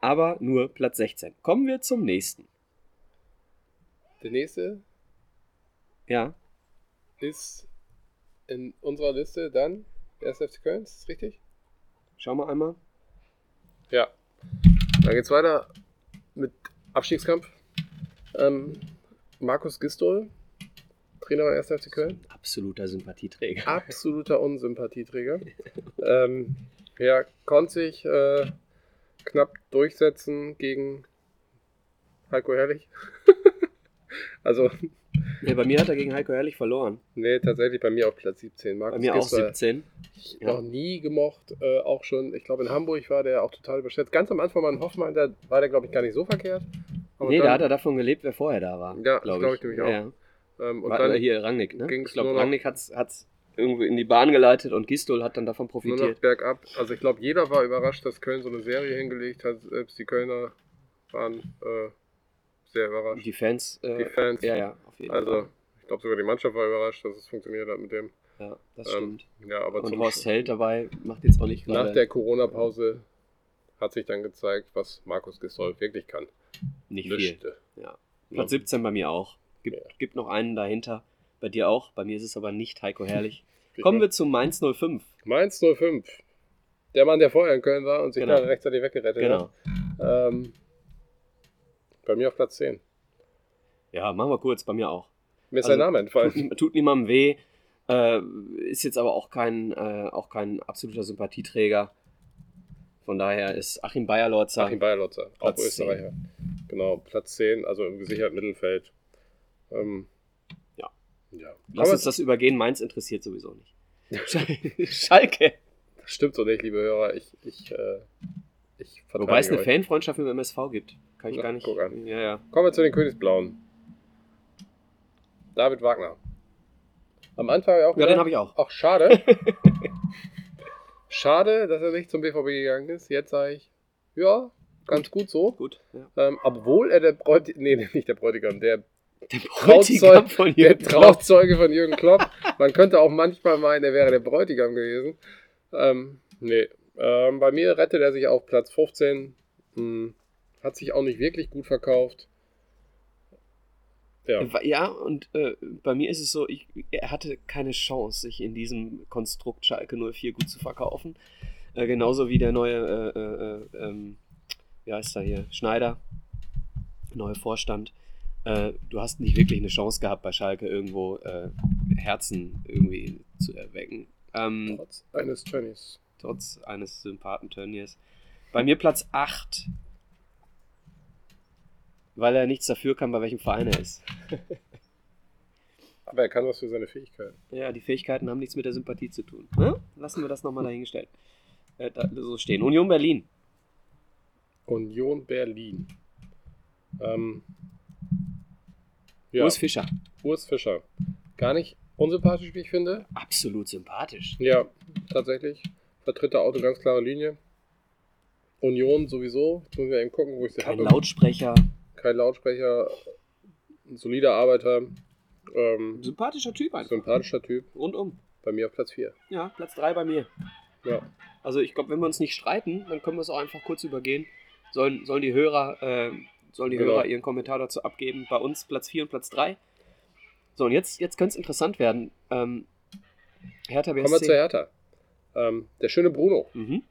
Aber nur Platz 16. Kommen wir zum nächsten. der nächste Ja, ist in unserer Liste dann der 1. FC Köln, ist das richtig? schauen wir einmal. Ja. Dann geht's weiter mit Abstiegskampf. Ähm, Markus Gistol, Trainer bei 1. FC Köln. Absoluter Sympathieträger. absoluter Unsympathieträger. ähm, ja, konnte sich äh, knapp durchsetzen gegen Heiko Herrlich. also, Ja, bei mir hat er gegen Heiko Herrlich verloren. nee, tatsächlich bei mir auf Platz 17. Bei Markus mir auch Gisdol, 17. ich Ja. noch nie gemocht, äh, auch schon, ich glaube in Hamburg war der auch total überschätzt. Ganz am Anfang in Hoffmann, da war der glaube ich gar nicht so verkehrt. Aber nee, dann, da hat er davon gelebt, wer vorher da war. Ja, das glaub glaub ich nämlich auch. Ja, ähm, und war, dann hier Rangnick, ne? Ich glaube, Rangnick hat es irgendwo in die Bahn geleitet und Gistol hat dann davon nur noch profitiert. bergab. Also ich glaube, jeder war überrascht, dass Köln so eine Serie hingelegt hat. Selbst die Kölner waren äh, sehr überrascht. Die Fans. Äh, Die Fans. Ja, ja, auf jeden Also, Fall. ich glaube sogar die Mannschaft war überrascht, dass es funktioniert hat mit dem. Ja, das Ähm, stimmt. ja, aber Und Horst Held dabei macht jetzt auch nicht gerade. nach der Corona-Pause hat sich dann gezeigt, was Markus Gisdol wirklich kann. nicht viel. Nichte. Ja. Platz 17 bei mir auch. Gibt, Ja. gibt noch einen dahinter. Bei dir auch. Bei mir ist es aber nicht Heiko Herrlich. Kommen viel? wir zu Mainz 05. Mainz 05. Der Mann, der vorher in Köln war und sich Genau. dann rechtzeitig weggerettet Genau. hat. Ähm, bei mir auf Platz 10. Ja, machen wir kurz. Bei mir auch. Mir ist Also, sein Name entfallen. Tut, tut niemandem weh. Äh, ist jetzt aber auch kein, äh, auch kein absoluter Sympathieträger. Von daher ist Achim Bayerlotzer. Achim Bayerlotzer, auch Österreicher. Genau, Platz 10, also im gesicherten Mittelfeld. Ähm, Ja. ja. Lass Kann uns das übergehen. Mainz interessiert sowieso nicht. Schal- Schalke. Das stimmt so nicht, liebe Hörer. Ich, ich, äh, ich Wobei es eine. Fanfreundschaft mit dem MSV gibt. Kann ich Na, gar nicht. guck an. Ja, ja. Kommen wir zu den Königsblauen. David Wagner. Am Anfang auch. Ja, den habe ich auch. Auch schade. schade, dass er nicht zum BVB gegangen ist. Jetzt sage ich, ja, ganz gut so. Gut. Ja. Ähm, obwohl er der Bräutigam, nee, nicht der Bräutigam, der, Der Bräutigam von der Jürgen Klopp. Trauzeuge von Jürgen Klopp. Man könnte auch manchmal meinen, er wäre der Bräutigam gewesen. Ähm, nee, ähm, bei mir rettet er sich auf Platz 15. Hm, hat sich auch nicht wirklich gut verkauft. Ja, Ja, und äh, bei mir ist es so, ich, er hatte keine Chance, sich in diesem Konstrukt Schalke 04 gut zu verkaufen. Äh, genauso wie der neue, äh, äh, äh, ähm, wie heißt er hier, Schneider, neue Vorstand. Äh, du hast nicht wirklich eine Chance gehabt, bei Schalke irgendwo Herzen irgendwie zu erwecken. Ähm, trotz eines Tönnies. trotz eines Sympathen-Turniers. Bei mir Platz 8. Weil er nichts dafür kann, bei welchem Verein er ist. Aber er kann was für seine Fähigkeiten. Ja, die Fähigkeiten haben nichts mit der Sympathie zu tun. Hm? Lassen wir das nochmal dahingestellt. Äh, da, so stehen. Union Berlin. Union Berlin. Ähm, ja, Urs Fischer. Urs Fischer. Gar nicht unsympathisch, wie ich finde. Absolut sympathisch. Ja, tatsächlich. Vertritt der Auto ganz klare Linie. Union sowieso. Jetzt müssen wir eben gucken, wo ich sie Kein habe. Lautsprecher. Kein Lautsprecher. ein solider Arbeiter. Ähm, Sympathischer Typ einfach. sympathischer Typ. Rundum. Bei mir auf Platz 4. Ja, Platz 3 bei mir. Ja. Also ich glaube, wenn wir uns nicht streiten, dann können wir es auch einfach kurz übergehen. Sollen, sollen die Hörer, äh, sollen die Genau. Hörer ihren Kommentar dazu abgeben. Bei uns Platz 4 und Platz 3. So, und jetzt, jetzt könnte es interessant werden. Ähm, Hertha BSC. Kommen wir zur Hertha. Ähm, der schöne Bruno. Mhm.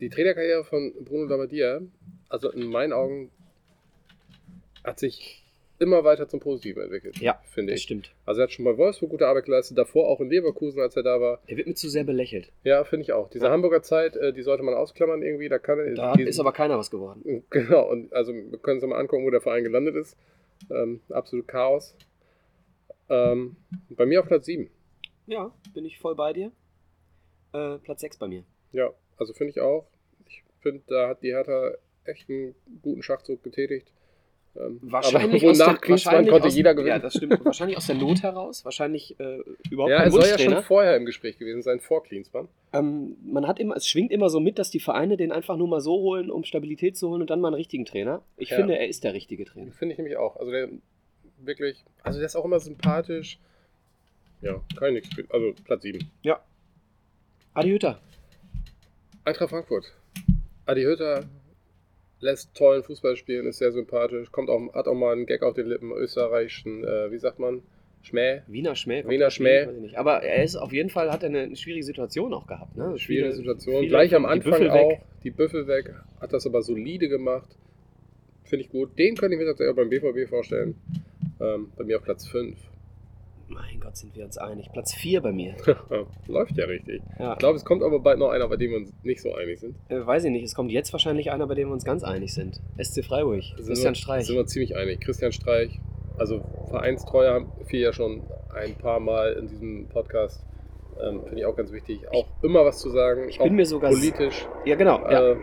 Die Trainerkarriere von Bruno Labbadia, also in meinen Augen, hat sich immer weiter zum Positiven entwickelt. Ja, finde ich. stimmt. Also er hat schon bei Wolfsburg gute Arbeit geleistet, davor auch in Leverkusen, als er da war. Er wird mir zu sehr belächelt. Ja, finde ich auch. Diese Ja. Hamburger Zeit, äh, die sollte man ausklammern irgendwie. Da kann er. Da diesen- ist aber keiner was geworden. Genau, und also wir können uns mal angucken, wo der Verein gelandet ist. Ähm, absolut Chaos. Ähm, bei mir auf Platz 7. Ja, bin ich voll bei dir. Äh, Platz 6 bei mir. Ja, also finde ich auch. Ich finde, da hat die Hertha echt einen guten Schachzug getätigt. Ähm, Wahrscheinlich aber wonach Klinsmann konnte aus, jeder gewinnen. Ja, das stimmt. wahrscheinlich aus der Not heraus. Wahrscheinlich äh, überhaupt Ja, kein er soll ja schon vorher im Gespräch gewesen sein, vor Klinsmann. Ähm, man hat immer, es schwingt immer so mit, dass die Vereine den einfach nur mal so holen, um Stabilität zu holen und dann mal einen richtigen Trainer. Ich Ja. finde, er ist der richtige Trainer. Finde ich nämlich auch. Also der wirklich, also der ist auch immer sympathisch. Ja, ich nichts. Also Platz 7. Adi Hütter. Eintracht Frankfurt. Adi Hütter lässt tollen Fußball spielen, ist sehr sympathisch, kommt auch, hat auch mal einen Gag auf den Lippen, österreichischen, äh, wie sagt man, Schmäh. Wiener Schmäh. Wiener Schmäh. nicht. Aber er ist auf jeden Fall, hat er eine, eine schwierige Situation auch gehabt. Ne? Schwierige Viele- Situation. viele- Gleich am die Anfang Büffel auch, weg. die Büffel weg, hat das aber solide gemacht. Finde ich gut. Den könnte ich mir tatsächlich auch beim BVB vorstellen. Ähm, bei mir auf Platz 5. Mein Gott, sind wir uns einig. Platz 4 bei mir. Läuft ja richtig. Ja. Ich glaube, es kommt aber bald noch einer, bei dem wir uns nicht so einig sind. Äh, weiß ich nicht, es kommt jetzt wahrscheinlich einer, bei dem wir uns ganz einig sind. SC Freiburg. Sind Christian wir, Streich. Sind wir ziemlich einig. Christian Streich, also Vereinstreuer haben wir ja schon ein paar Mal in diesem Podcast. Ähm, Finde ich auch ganz wichtig. Auch immer was zu sagen. Ich bin mir sogar politisch. Ja, genau. Ja. Äh,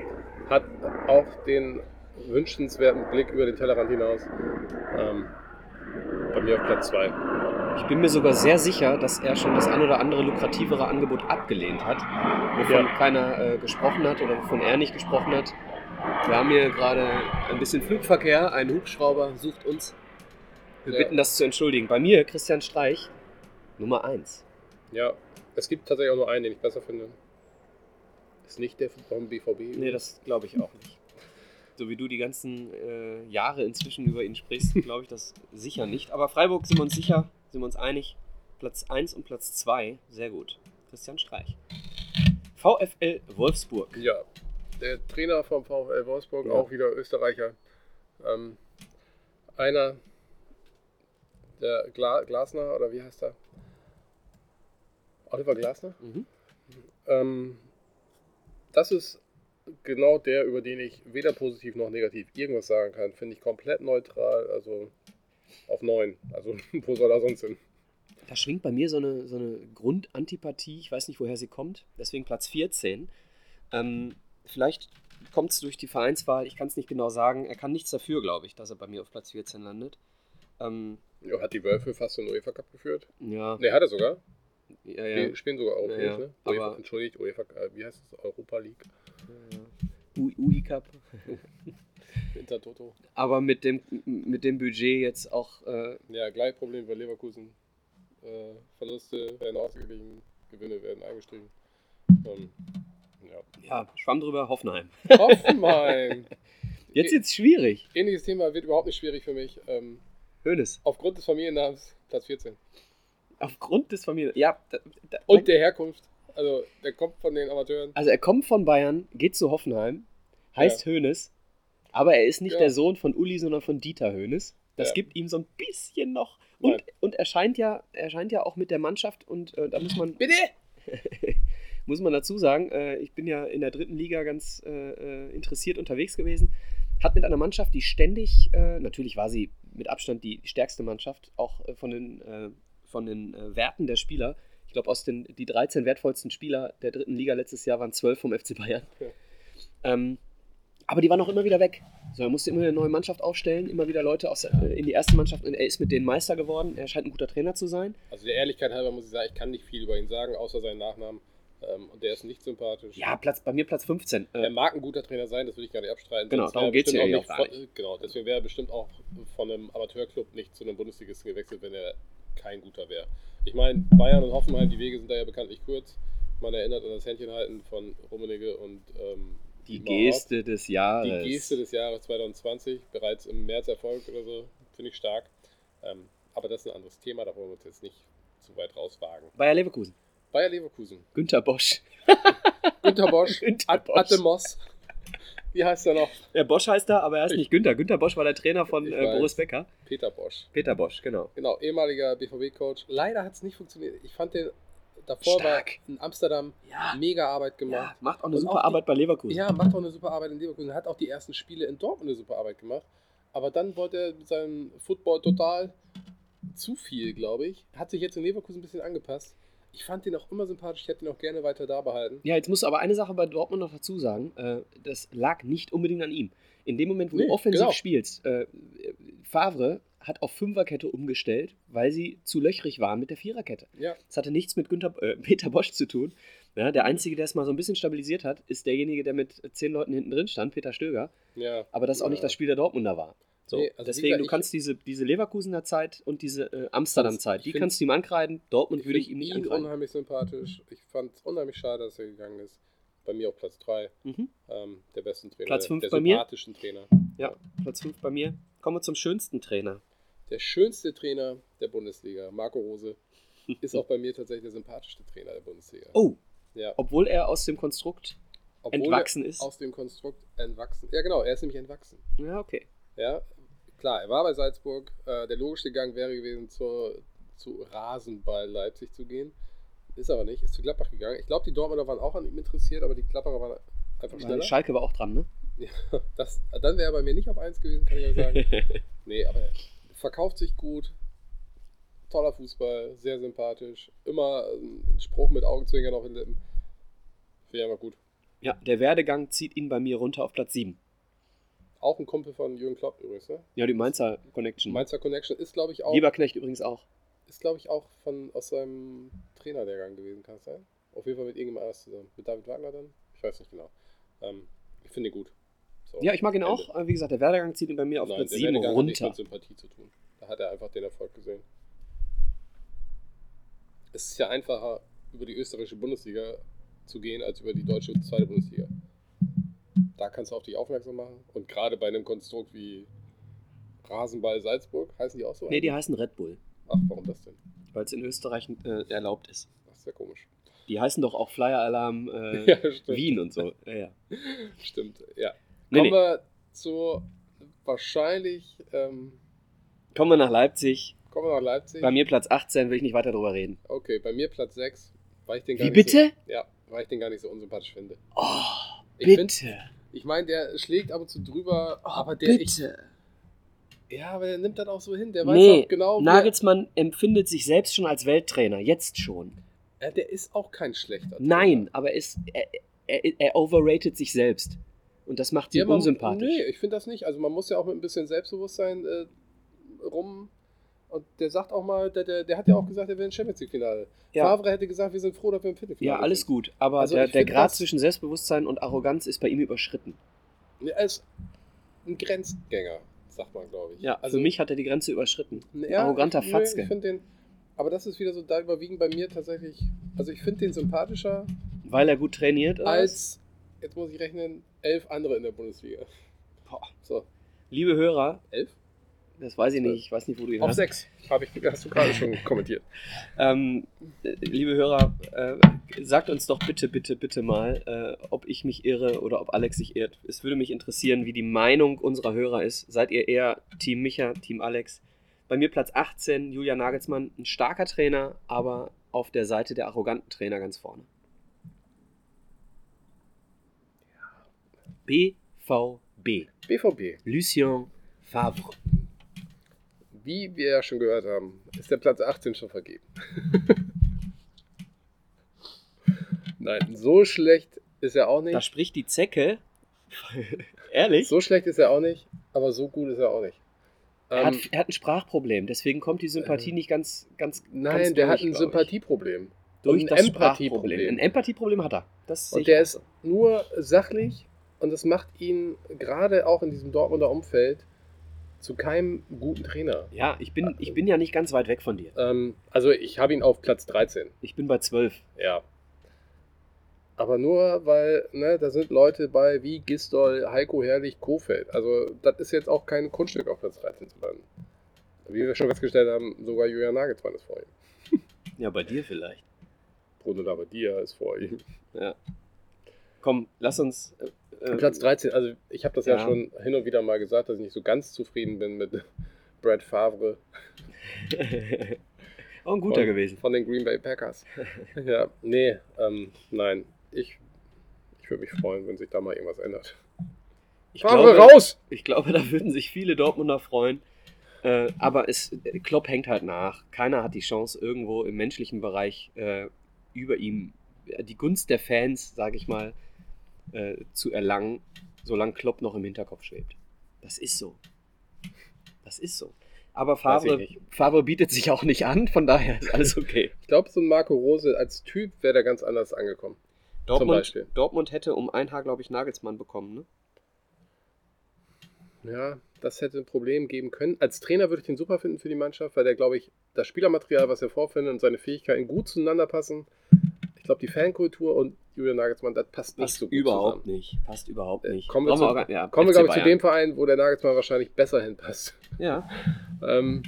hat auch den wünschenswerten Blick über den Tellerrand hinaus. Ähm, bei mir auf Platz 2. Ich bin mir sogar sehr sicher, dass er schon das ein oder andere lukrativere Angebot abgelehnt hat, wovon Ja. keiner äh, gesprochen hat oder wovon er nicht gesprochen hat. Wir haben hier gerade ein bisschen Flugverkehr, ein Hubschrauber sucht uns. Wir Ja. bitten das zu entschuldigen. Bei mir, Christian Streich, Nummer 1. Ja, es gibt tatsächlich auch nur einen, den ich besser finde. Ist nicht der vom BVB. Nee, das glaube ich auch nicht. So wie du die ganzen äh, Jahre inzwischen über ihn sprichst, glaube ich das sicher nicht. Aber Freiburg sind wir uns sicher, sind wir uns einig. Platz 1 und Platz 2, sehr gut. Christian Streich. VfL Wolfsburg. Ja, der Trainer vom VfL Wolfsburg, Ja. auch wieder Österreicher. Ähm, einer, der Gla Glasner, oder wie heißt er? Oliver Glasner? Mhm. Ähm, das ist genau der, über den ich weder positiv noch negativ irgendwas sagen kann. Finde ich komplett neutral, also auf 9. Also wo soll er sonst hin? Da schwingt bei mir so eine, so eine Grundantipathie. Ich weiß nicht, woher sie kommt. Deswegen Platz 14. Ähm, vielleicht kommt es durch die Vereinswahl. Ich kann es nicht genau sagen. Er kann nichts dafür, glaube ich, dass er bei mir auf Platz 14 landet. Ähm, Ja, hat die Wölfe fast den UEFA Cup geführt? ja, Ne, hat er sogar. ja, ja. Die spielen sogar europäisch, Ja, ja. ne? UEFA, entschuldigt, UEFA, äh, wie heißt es? Europa League. U- UI Cup. Intertoto. Aber mit dem, mit dem Budget jetzt auch. Äh, Ja, gleich Problem bei Leverkusen. Äh, Verluste werden ausgeglichen, Gewinne werden eingestrichen. Ähm, ja. ja, Schwamm drüber, Hoffenheim. Hoffenheim! Jetzt wird's schwierig. Ähnliches Thema wird überhaupt nicht schwierig für mich. Ähm, Hönes. aufgrund des Familiennamens Platz 14. Aufgrund des Familien. Ja, da, da, Und der Herkunft. Also, der kommt von den Amateuren. Also er kommt von Bayern, geht zu Hoffenheim, heißt Hoeneß, aber er ist nicht Ja. der Sohn von Uli, sondern von Dieter Hoeneß. Das Ja. gibt ihm so ein bisschen noch. Und, Nein. und er scheint ja, er scheint ja auch mit der Mannschaft und äh, da muss man, Bitte! muss man dazu sagen, äh, ich bin ja in der dritten Liga ganz äh, äh, interessiert unterwegs gewesen. Hat mit einer Mannschaft, die ständig, äh, natürlich war sie mit Abstand die stärkste Mannschaft, auch äh, von den, von den Werten der Spieler. Ich glaube, aus den die 13 wertvollsten Spieler der dritten Liga letztes Jahr waren 12 vom FC Bayern. Ja. Ähm, aber die waren auch immer wieder weg. So, er musste immer eine neue Mannschaft aufstellen, immer wieder Leute aus, äh, in die erste Mannschaft. Und er ist mit denen Meister geworden. Er scheint ein guter Trainer zu sein. Also, der Ehrlichkeit halber muss ich sagen, ich kann nicht viel über ihn sagen, außer seinen Nachnamen. Ähm, der ist nicht sympathisch. Ja, Platz, bei mir Platz 15. Er Äh, mag ein guter Trainer sein, das will ich gar nicht abstreiten. Genau, Sonst darum er geht's bestimmt ja auch eigentlich nicht von, Genau, deswegen wäre er bestimmt auch von einem Amateurclub nicht zu einem Bundesligisten gewechselt, wenn er kein guter wäre. Ich meine, Bayern und Hoffenheim, die Wege sind da ja bekanntlich kurz. Man erinnert an das Händchenhalten von Rummenigge und ähm, die. Geste des Jahres. Die Geste des Jahres 2020, bereits im März erfolgt oder so, finde ich stark. Ähm, aber das ist ein anderes Thema, da wollen wir uns jetzt nicht zu weit rauswagen. Bayer Leverkusen. Bayer Leverkusen, Günter Bosch. Günter Bosch, Günter Ad- Bosch. Atte Moss. Wie heißt er noch? Ja, Bosch heißt er, aber er ist Ich- nicht Günther. Günther Bosch war der Trainer von äh. Boris Becker. Peter Bosch. Peter Bosch, genau. Genau, ehemaliger BVB-Coach. Leider hat es nicht funktioniert. Ich fand den davor Stark. war in Amsterdam Ja, mega Arbeit ja gemacht. macht auch eine Und super auch die- Arbeit bei Leverkusen. Ja, macht auch eine super Arbeit in Leverkusen. Hat auch die ersten Spiele in Dortmund eine super Arbeit gemacht. Aber dann wollte er mit seinem Football total zu viel, glaube ich. Hat sich jetzt in Leverkusen ein bisschen angepasst. Ich fand den auch immer sympathisch. Ich hätte ihn auch gerne weiter da behalten. Ja, jetzt musst du aber eine Sache bei Dortmund noch dazu sagen. Äh, das lag nicht unbedingt an ihm. In dem Moment, wo Nee, du offensiv genau. spielst, äh, Favre hat auf Fünferkette umgestellt, weil sie zu löchrig waren mit der Viererkette. Ja, Das hatte nichts mit Günther, äh, Peter Bosch zu tun. Ja, der Einzige, der es mal so ein bisschen stabilisiert hat, ist derjenige, der mit zehn Leuten hinten drin stand, Peter Stöger. ja. Aber das auch nicht das Spiel der Dortmunder war. So, Nee, also deswegen, gesagt, du kannst diese, diese Leverkusener Zeit und diese äh, Amsterdam-Zeit, Ich die kannst du ihm ankreiden. Dortmund würde ich ihm nicht ihn ankreiden. unheimlich sympathisch. Ich fand es unheimlich schade, dass er gegangen ist. Bei mir auf Platz 3, Mhm. ähm, der besten Trainer. Platz fünf der bei mir? sympathischen Trainer. Ja, Platz 5 bei mir. Kommen wir zum schönsten Trainer. Der schönste Trainer der Bundesliga, Marco Rose, ist auch bei mir tatsächlich der sympathischste Trainer der Bundesliga. Oh, Ja, obwohl er aus dem Konstrukt obwohl entwachsen ist. aus dem Konstrukt entwachsen. Ja, genau, er ist nämlich entwachsen. Ja, okay. Ja, klar, er war bei Salzburg. Äh, der logische Gang wäre gewesen, zur, zu Rasenball Leipzig zu gehen. Ist aber nicht, ist zu Gladbach gegangen. Ich glaube, die Dortmunder waren auch an ihm interessiert, aber die Gladbacher waren einfach schneller. Schalke war auch dran, ne? Ja, das, dann wäre er bei mir nicht auf 1 gewesen, kann ich ja sagen. Nee, aber er verkauft sich gut. Toller Fußball, sehr sympathisch. Immer ein Spruch mit Augenzwinkern auf den Lippen. Finde ich einfach gut. ja, der Werdegang zieht ihn bei mir runter auf Platz 7. Auch ein Kumpel von Jürgen Klopp übrigens. Ne? Ja, die Mainzer Connection. Mainzer Connection ist, glaube ich, auch, Lieberknecht übrigens auch. ist, glaube ich, auch von, aus seinem Trainerlehrgang gewesen, kann es sein? Auf jeden Fall mit irgendjemand anders zusammen. Mit David Wagner dann? Ich weiß nicht genau. Ähm, ich finde ihn gut. So, Ja, ich mag ihn Ende. auch. Wie gesagt, der Werdegang zieht ihn bei mir auf Nein, Platz der 7 Werdegang hat nichts runter. mit Sympathie zu tun. Da hat er einfach den Erfolg gesehen. Es ist ja einfacher, über die österreichische Bundesliga zu gehen, als über die deutsche zweite Bundesliga. Da kannst du auf dich aufmerksam machen. Und gerade bei einem Konstrukt wie Rasenball Salzburg, heißen die auch so? Nee, die heißen Red Bull, Ach, warum das denn? weil es in Österreich äh, erlaubt ist. Das ist ja komisch. Die heißen doch auch Flyer Alarm äh, Ja. Wien und so. Ja, ja. Stimmt, ja. Nee, Kommen nee. wir zu wahrscheinlich, ähm, Kommen wir nach Leipzig. kommen wir nach Leipzig. Bei mir Platz 18, will ich nicht weiter drüber reden. Okay, bei mir Platz 6, weil ich den gar Wie nicht bitte? So, ja, weil ich den gar nicht so unsympathisch finde. Oh, Ich bitte. find- Ich meine, der schlägt ab und zu drüber, Oh, aber der ich, bitte. ja, aber der nimmt das auch so hin. Der weiß Nee, auch genau, Nagelsmann empfindet sich selbst schon als Welttrainer, jetzt schon. er, ja, der ist auch kein schlechter. Nein, aber ist, er, er, er overrated sich selbst. Und das macht ihn Ja, man, unsympathisch. Nee, ich finde das nicht. Also man muss ja auch mit ein bisschen Selbstbewusstsein äh, rum. Und der sagt auch mal, der, der, der hat ja auch gesagt, er will ein Champions League-Finale. Ja. Favre hätte gesagt, wir sind froh, dass wir im Viertelfinale Ja, alles sind. gut. Aber Also der, der Grad zwischen Selbstbewusstsein und Arroganz ist bei ihm überschritten. Er ist ein Grenzgänger, sagt man, glaube ich. Ja, also für mich hat er die Grenze überschritten. Ein Ja, arroganter ich, Fatzke. Ich den, aber das ist wieder so, da überwiegen bei mir tatsächlich, also ich finde den sympathischer Weil er gut trainiert ist. als, jetzt muss ich rechnen, elf andere in der Bundesliga. Boah. So, Liebe Hörer, elf? das weiß ich nicht, ich weiß nicht, wo du ihn Auf hast. sechs, habe ich, hast du gerade schon kommentiert. Ähm, äh, liebe Hörer, äh, sagt uns doch bitte, bitte, bitte mal, äh, ob ich mich irre oder ob Alex sich irrt. Es würde mich interessieren, wie die Meinung unserer Hörer ist. Seid ihr eher Team Micha, Team Alex? Bei mir Platz 18, Julian Nagelsmann, ein starker Trainer, aber auf der Seite der arroganten Trainer ganz vorne. BVB, BVB, Lucien Favre. wie wir ja schon gehört haben, ist der Platz 18 schon vergeben. Nein, so schlecht ist er auch Da nicht. spricht die Zecke. Ehrlich? So schlecht ist er auch nicht, aber so gut ist er auch nicht. Er hat, Ähm, er hat ein Sprachproblem, deswegen kommt die Sympathie ähm, nicht ganz, ganz. Nein, ganz der durch, hat ein. Sympathieproblem. durch ein das Empathieproblem. Ein Empathieproblem hat er. Das Und der ist nur sachlich und das macht ihn gerade auch in diesem Dortmunder Umfeld zu keinem guten Trainer. Ja, ich bin, ich bin ja nicht ganz weit weg von dir. Ähm, also ich habe ihn auf Platz 13. Ich bin bei 12. Ja. Aber nur, weil, ne, da sind Leute bei wie Gistol, Heiko Herrlich, Kofeld. Also, das ist jetzt auch kein Kunststück auf Platz 13 zu landen. Wie wir schon festgestellt haben, sogar Julian Nagelsmann ist vor ihm. Ja, bei dir vielleicht. Bruno Labbadia ist vor ihm. Ja. Komm, lass uns. Äh, äh, Platz 13, also ich habe das ja. Ja. schon hin und wieder mal gesagt, dass ich nicht so ganz zufrieden bin mit Brad Favre auch ein guter von, gewesen. von den Green Bay Packers. ja, nee, ähm, nein. Ich, ich würde mich freuen, wenn sich da mal irgendwas ändert. Ich Favre glaube, raus! ich glaube, da würden sich viele Dortmunder freuen. Äh, aber es, Klopp hängt halt nach. Keiner hat die Chance, irgendwo im menschlichen Bereich äh, über ihm die Gunst der Fans, sage ich mal, äh, zu erlangen, solange Klopp noch im Hinterkopf schwebt. Das ist so. Das ist so. Aber Favre. Favre bietet sich auch nicht an, von daher ist alles okay. Ich glaube, so ein Marco Rose als Typ wäre da ganz anders angekommen. Dortmund. Dortmund hätte um ein Haar, glaube ich, Nagelsmann bekommen. Ne? Ja, das hätte ein Problem geben können. Als Trainer würde ich den super finden für die Mannschaft, weil der, glaube ich, das Spielermaterial, was er vorfindet und seine Fähigkeiten gut zueinander passen. Ich glaube, die Fankultur und Julian Nagelsmann, das passt nicht Passt so gut überhaupt zusammen. nicht. Passt überhaupt Äh, nicht. kommen wir zu- gar- ja, Kommen wir, glaube ich, zu dem Verein, wo der Nagelsmann wahrscheinlich besser hinpasst. Ja. Ähm,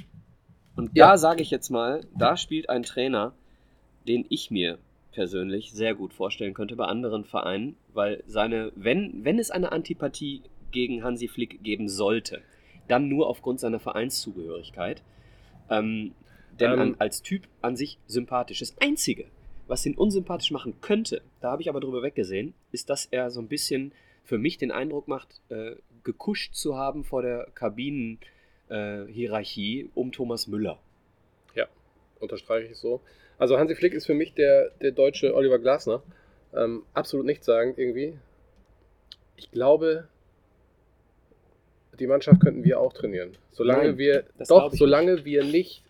Und Ja. da sage ich jetzt mal, da spielt ein Trainer, den ich mir persönlich sehr gut vorstellen könnte bei anderen Vereinen, weil seine, wenn, wenn es eine Antipathie gegen Hansi Flick geben sollte, dann nur aufgrund seiner Vereinszugehörigkeit. Ähm, denn Ähm. an, als Typ an sich sympathisch. Das Einzige, was ihn unsympathisch machen könnte, da habe ich aber drüber weggesehen, ist, dass er so ein bisschen für mich den Eindruck macht, äh, gekuscht zu haben vor der Kabinenhierarchie äh, um Thomas Müller. unterstreiche ich so. Also Hansi Flick ist für mich der, der deutsche Oliver Glasner. Ähm, absolut nichts sagen irgendwie. Ich glaube, die Mannschaft könnten wir auch trainieren. Solange Nein, wir, doch, solange wir nicht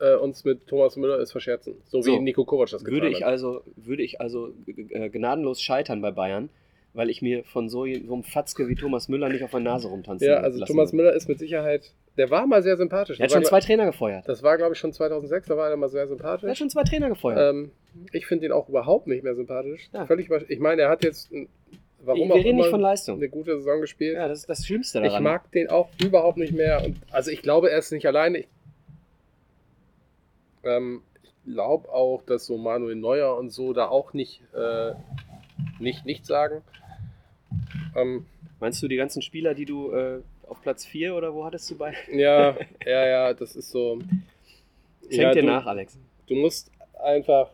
äh, uns mit Thomas Müller es verscherzen. So, So, wie Nico Kovac das Würde getan ich hat. also, würde ich also äh, gnadenlos scheitern bei Bayern, weil ich mir von so, so einem Fatzke wie Thomas Müller nicht auf der Nase rumtanzen Ja, also Thomas. Müller ist mit Sicherheit, der war mal sehr sympathisch. Er hat schon zwei Trainer gefeuert. das war, glaube ich, schon 2006, da war er mal sehr Er hat sympathisch. schon zwei Trainer gefeuert. Ähm, ich finde ihn auch überhaupt nicht mehr sympathisch. Ja. Völlig, ich meine, er hat jetzt, warum auch reden immer, nicht von Leistung. eine gute Saison gespielt. Ja, das ist das Schlimmste ich daran. mag den auch überhaupt nicht mehr. Und, also ich glaube, er ist nicht alleine. Ich, ähm, ich glaube auch, dass so Manuel Neuer und so da auch nicht, äh, nicht, nicht sagen. Ähm, Meinst du die ganzen Spieler, die du äh, auf Platz 4 oder wo hattest du bei? ja, ja, ja, das ist so. Schenk ja, dir du, nach, Alex. Du musst einfach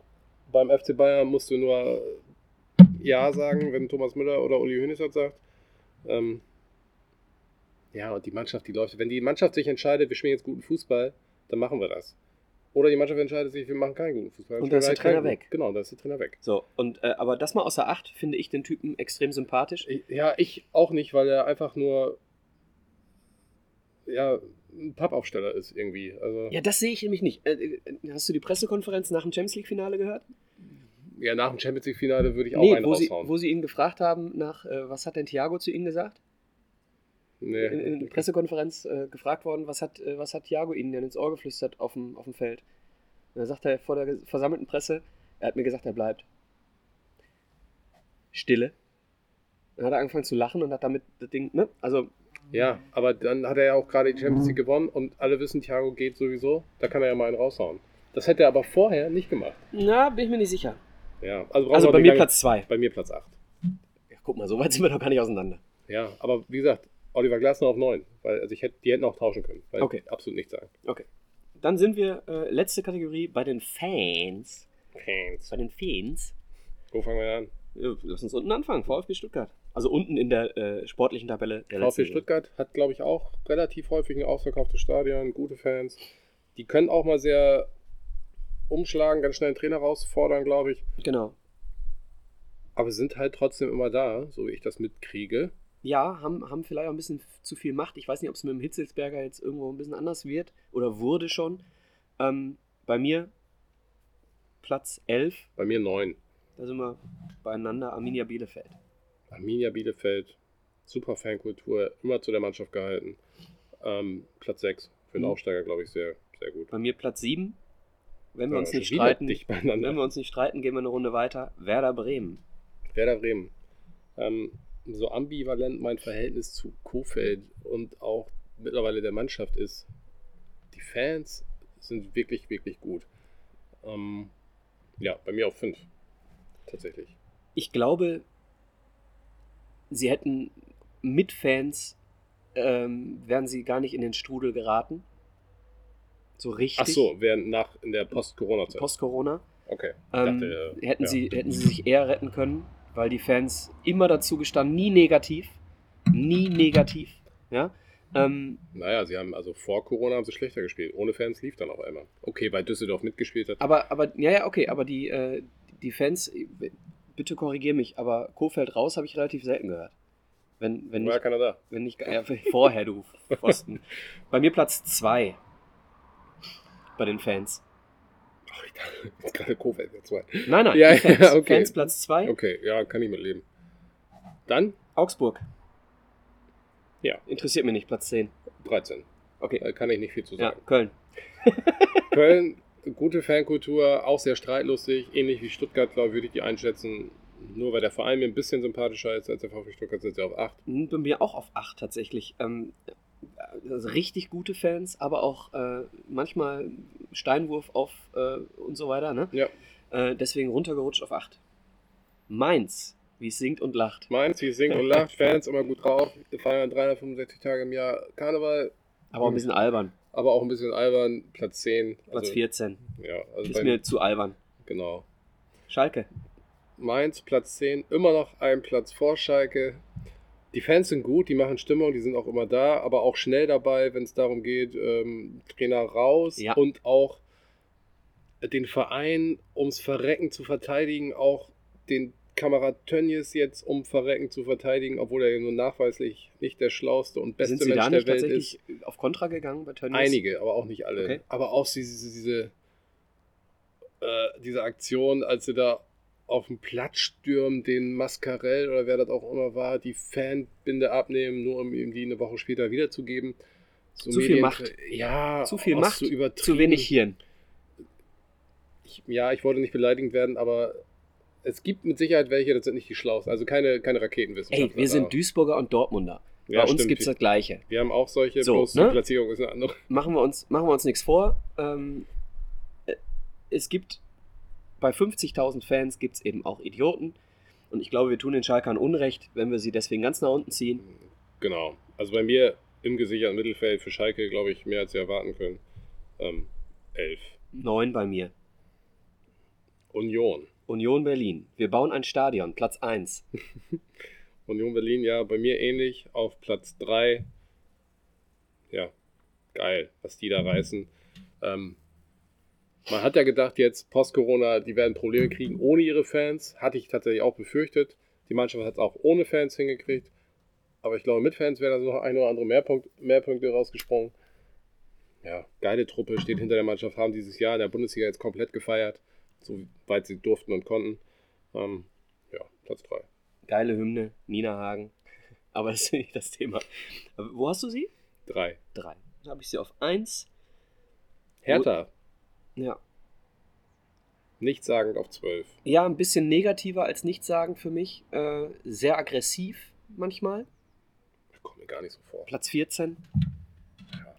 beim FC Bayern musst du nur Ja sagen, wenn Thomas Müller oder Uli Hoeneß das sagt. Ähm, ja, und die Mannschaft, die läuft. Wenn die Mannschaft sich entscheidet, wir spielen jetzt guten Fußball, dann machen wir das. Oder die Mannschaft entscheidet sich, wir machen keinen guten Fußball. Und da ist der Trainer weg. Genau, da ist der Trainer weg. So, und, äh, aber das mal außer Acht finde ich den Typen extrem sympathisch. Ja, ich auch nicht, weil er einfach nur ja, ein Pappaufsteller ist irgendwie. Also, Ja, das sehe ich nämlich nicht. Äh, äh, hast du die Pressekonferenz nach dem Champions League-Finale gehört? ja, nach dem Champions League-Finale würde ich auch Nee, einen wo sie, raushauen. wo sie ihn gefragt haben, nach, äh, was hat denn Thiago zu ihnen gesagt? Nee. in, in der Pressekonferenz äh, gefragt worden, was hat, äh, was hat Thiago Ihnen denn ins Ohr geflüstert auf dem, auf dem Feld? Und dann sagt er vor der versammelten Presse, er hat mir gesagt, er bleibt. Stille. Dann hat er angefangen zu lachen und hat damit das Ding, ne? Also, Ja, aber dann hat er ja auch gerade die Champions League gewonnen und alle wissen, Thiago geht sowieso. Da kann er ja mal einen raushauen. Das hätte er aber vorher nicht gemacht. na, bin ich mir nicht sicher. Ja, also, Also bei mir Platz 2. Bei mir Platz 8. Ja, guck mal, so weit sind wir noch gar nicht auseinander. Ja, aber wie gesagt, Oliver Glasner auf 9. Weil, also ich hätte, die hätten auch tauschen können. Weil Okay. absolut nichts sagen. Okay. Dann sind wir, äh, letzte Kategorie, bei den Fans. Fans. Bei den Fans. Wo fangen wir an? Lass uns unten anfangen, VfB Stuttgart. Also unten in der äh, sportlichen Tabelle der VfB Stuttgart hat, glaube ich, auch relativ häufig ein ausverkauftes Stadion, gute Fans. Die können auch mal sehr umschlagen, ganz schnell einen Trainer rausfordern, glaube ich. Genau. Aber sind halt trotzdem immer da, so wie ich das mitkriege. Ja, haben, haben vielleicht auch ein bisschen zu viel Macht. Ich weiß nicht, ob es mit dem Hitzelsberger jetzt irgendwo ein bisschen anders wird oder wurde schon. Ähm, bei mir Platz 11. Bei mir 9. Da sind wir beieinander. Arminia Bielefeld. Arminia Bielefeld, super Fankultur, immer zu der Mannschaft gehalten. Ähm, Platz 6 für den Mhm. Aufsteiger, glaube ich, sehr, sehr gut. Bei mir Platz 7. Wenn wir Ja, uns nicht streiten, wenn wir uns nicht streiten, gehen wir eine Runde weiter. Werder Bremen. Werder Bremen. Ähm, so ambivalent mein Verhältnis zu Kofeld und auch mittlerweile der Mannschaft ist. Die Fans sind wirklich, wirklich gut. Ähm, ja, bei mir auf 5. Tatsächlich. Ich glaube, sie hätten mit Fans, ähm, wären sie gar nicht in den Strudel geraten. So richtig. Ach so, während nach in der Post-Corona-Zeit. Post-Corona. okay. Ähm, Dachte, äh, hätten, ja. sie, hätten sie sich eher retten können, weil die Fans immer dazu gestanden, nie negativ. Nie negativ. Ja. Ähm, Naja, sie haben also vor Corona haben sie schlechter gespielt. Ohne Fans lief dann auf einmal. Okay, weil Düsseldorf mitgespielt hat. aber, aber, ja, ja, okay, aber die, äh, die Fans, bitte korrigier mich, aber Kofeld raus habe ich relativ selten gehört. Wenn, wenn War ja nicht, keiner da. wenn nicht ja, vorher, du Pfosten. Bei mir Platz 2 bei den Fans. Ach, ich dachte, jetzt gerade Kofeld der zwei. Nein, nein, Ja, Fans, ja, okay. Fans Platz 2. Okay, ja, kann ich mitleben. Dann Augsburg. Ja. Interessiert mich nicht, Platz 10. 13. Okay. Da kann ich nicht viel zu Ja, sagen. Köln. Köln, gute Fankultur, auch sehr streitlustig. Ähnlich wie Stuttgart, glaube ich, würde ich die einschätzen. Nur weil der Verein mir ein bisschen sympathischer ist als der VfB Stuttgart, sind sie auf 8. Hm, Bei mir auch auf 8 tatsächlich. Ähm, also richtig gute Fans, aber auch äh, manchmal Steinwurf auf äh, und so weiter. Ne? Ja. Äh, deswegen runtergerutscht auf 8. Mainz, wie es singt und lacht. Mainz, wie singt und lacht, Fans immer gut drauf. Wir feiern 365 Tage im Jahr Karneval, Aber auch ein bisschen albern. aber auch ein bisschen albern. Platz 10. Platz also, 14. Ja, also Ist mir zu albern. genau. Schalke. Mainz, Platz 10, immer noch ein Platz vor Schalke. Die Fans sind gut, die machen Stimmung, die sind auch immer da, aber auch schnell dabei, wenn es darum geht, ähm, Trainer raus Ja. und auch den Verein ums Verrecken zu verteidigen, auch den Kamerad Tönnies jetzt um Verrecken zu verteidigen, obwohl er ja nur nachweislich nicht der schlauste und beste Sind sie Mensch da der nicht Welt ist. tatsächlich auf Kontra gegangen bei Tönnies? Einige, aber auch nicht alle. Okay. Aber auch diese, diese, äh, diese Aktion, als sie da auf dem Platz stürmen, den Mascarell oder wer das auch immer war, die Fanbinde abnehmen, nur um ihm die eine Woche später wiederzugeben. So Zu viel Medien- Macht. Ja, Zu viel auch Macht, so. Zu wenig Hirn. Ich, ja, ich wollte nicht beleidigend werden, aber es gibt mit Sicherheit welche, das sind nicht die schlausten. Also keine, keine Raketenwissenschaftler. Ey, wir sind da. Duisburger und Dortmunder. Ja, Bei uns gibt es das Gleiche. Wir haben auch solche, So, bloß ne? die Platzierung ist eine andere. machen wir uns, machen wir uns nichts vor. Ähm, äh, es gibt bei 50.000 Fans gibt es eben auch Idioten. Und ich glaube, wir tun den Schalkern Unrecht, wenn wir sie deswegen ganz nach unten ziehen. Genau. Also bei mir im gesicherten Mittelfeld für Schalke, glaube ich, mehr als sie erwarten können. Ähm, elf. Neun bei mir. Union. Union Berlin. Wir bauen ein Stadion, Platz 1. Union Berlin, ja, bei mir ähnlich. Auf Platz 3. Ja, geil, was die da reißen. Ähm, man hat ja gedacht, jetzt Post-Corona, die werden Probleme kriegen ohne ihre Fans. Hatte ich tatsächlich auch befürchtet. Die Mannschaft hat es auch ohne Fans hingekriegt. Aber ich glaube, mit Fans wäre da noch ein oder andere Mehrpunkt, Mehrpunkte rausgesprungen. Ja, geile Truppe, steht hinter der Mannschaft, haben dieses Jahr in der Bundesliga jetzt komplett gefeiert, soweit sie durften und konnten. Ähm, ja, Platz 3. Geile Hymne, Nina Hagen. Aber das ist nicht das Thema. Aber wo hast du sie? 3. Drei. Dann habe ich sie auf 1. Hertha, Ja. nichtssagend auf 12. Ja, ein bisschen negativer als nichtssagend für mich. Äh, sehr aggressiv manchmal. Kommt mir gar nicht so vor. Platz 14.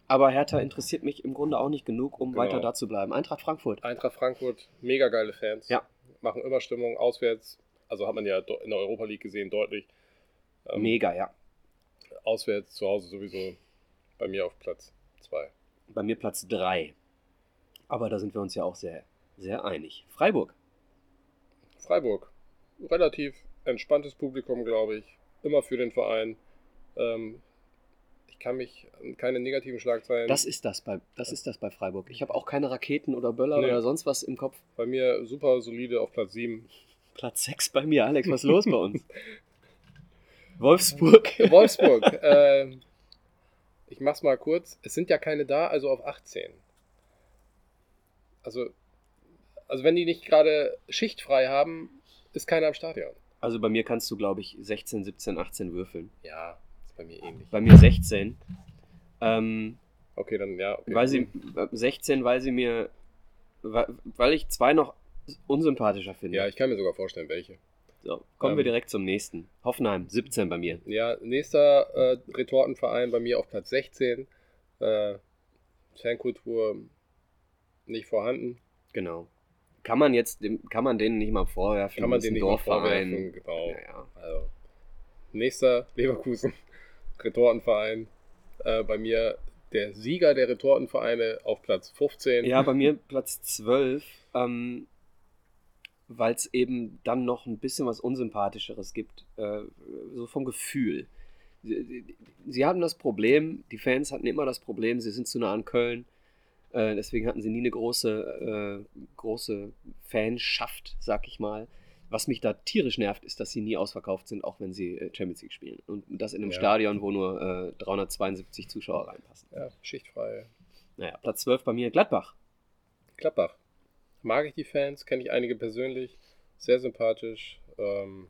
Aber Hertha interessiert mich im Grunde auch nicht genug, um Genau. weiter da zu bleiben. Eintracht Frankfurt. Eintracht Frankfurt, mega geile Fans. Ja. Machen immer Stimmung auswärts. Also hat man ja in der Europa League gesehen, deutlich. Ähm, Mega, ja. Auswärts, zu Hause sowieso bei mir auf Platz 2. Bei mir Platz 3. Aber da sind wir uns ja auch sehr, sehr einig. Freiburg. Freiburg, relativ entspanntes Publikum, glaube ich. Immer für den Verein. Ähm, ich kann mich an keine negativen Schlagzeilen. Das ist das bei, das ist das bei Freiburg. Ich habe auch keine Raketen oder Böller Nee. oder sonst was im Kopf. bei mir super solide auf Platz 7. Platz 6 bei mir. Alex, was ist los bei uns? Wolfsburg. Wolfsburg. ähm, ich mach's mal kurz. Es sind ja keine da, also auf 18. Also, Also wenn die nicht gerade schichtfrei haben, ist keiner am Stadion. Also bei mir kannst du, glaube ich, 16, 17, 18 würfeln. Ja, ist bei mir ähnlich. Bei mir 16. Ähm, Okay, dann ja. Okay. weil sie, 16, weil sie mir, weil, ich zwei noch unsympathischer finde. Ja, ich kann mir sogar vorstellen, welche. so, kommen wir ähm, direkt zum nächsten. Hoffenheim, 17 bei mir. Ja, nächster äh, Retortenverein bei mir auf Platz 16. Äh, Fankultur nicht vorhanden. Genau. Kann man jetzt, kann man denen nicht mal vorwerfen. Kann man den nicht mal vorwerfen. Genau. Ja, ja. Also, nächster Leverkusen Retortenverein. Äh, bei mir der Sieger der Retortenvereine auf Platz 15. Ja, bei mir Platz 12, ähm, weil es eben dann noch ein bisschen was Unsympathischeres gibt, äh, so vom Gefühl. Sie, sie hatten das Problem, die Fans hatten immer das Problem, sie sind zu nah an Köln, äh, deswegen hatten sie nie eine große, äh, große Fanschaft, sag ich mal. Was mich da tierisch nervt, ist, dass sie nie ausverkauft sind, auch wenn sie äh, Champions League spielen. Und das in einem Ja. Stadion, wo nur äh, 372 Zuschauer reinpassen. Ja, schichtfrei. Naja, Platz 12 bei mir Gladbach. Gladbach. Mag ich die Fans, kenne ich einige persönlich. Sehr sympathisch. Ähm,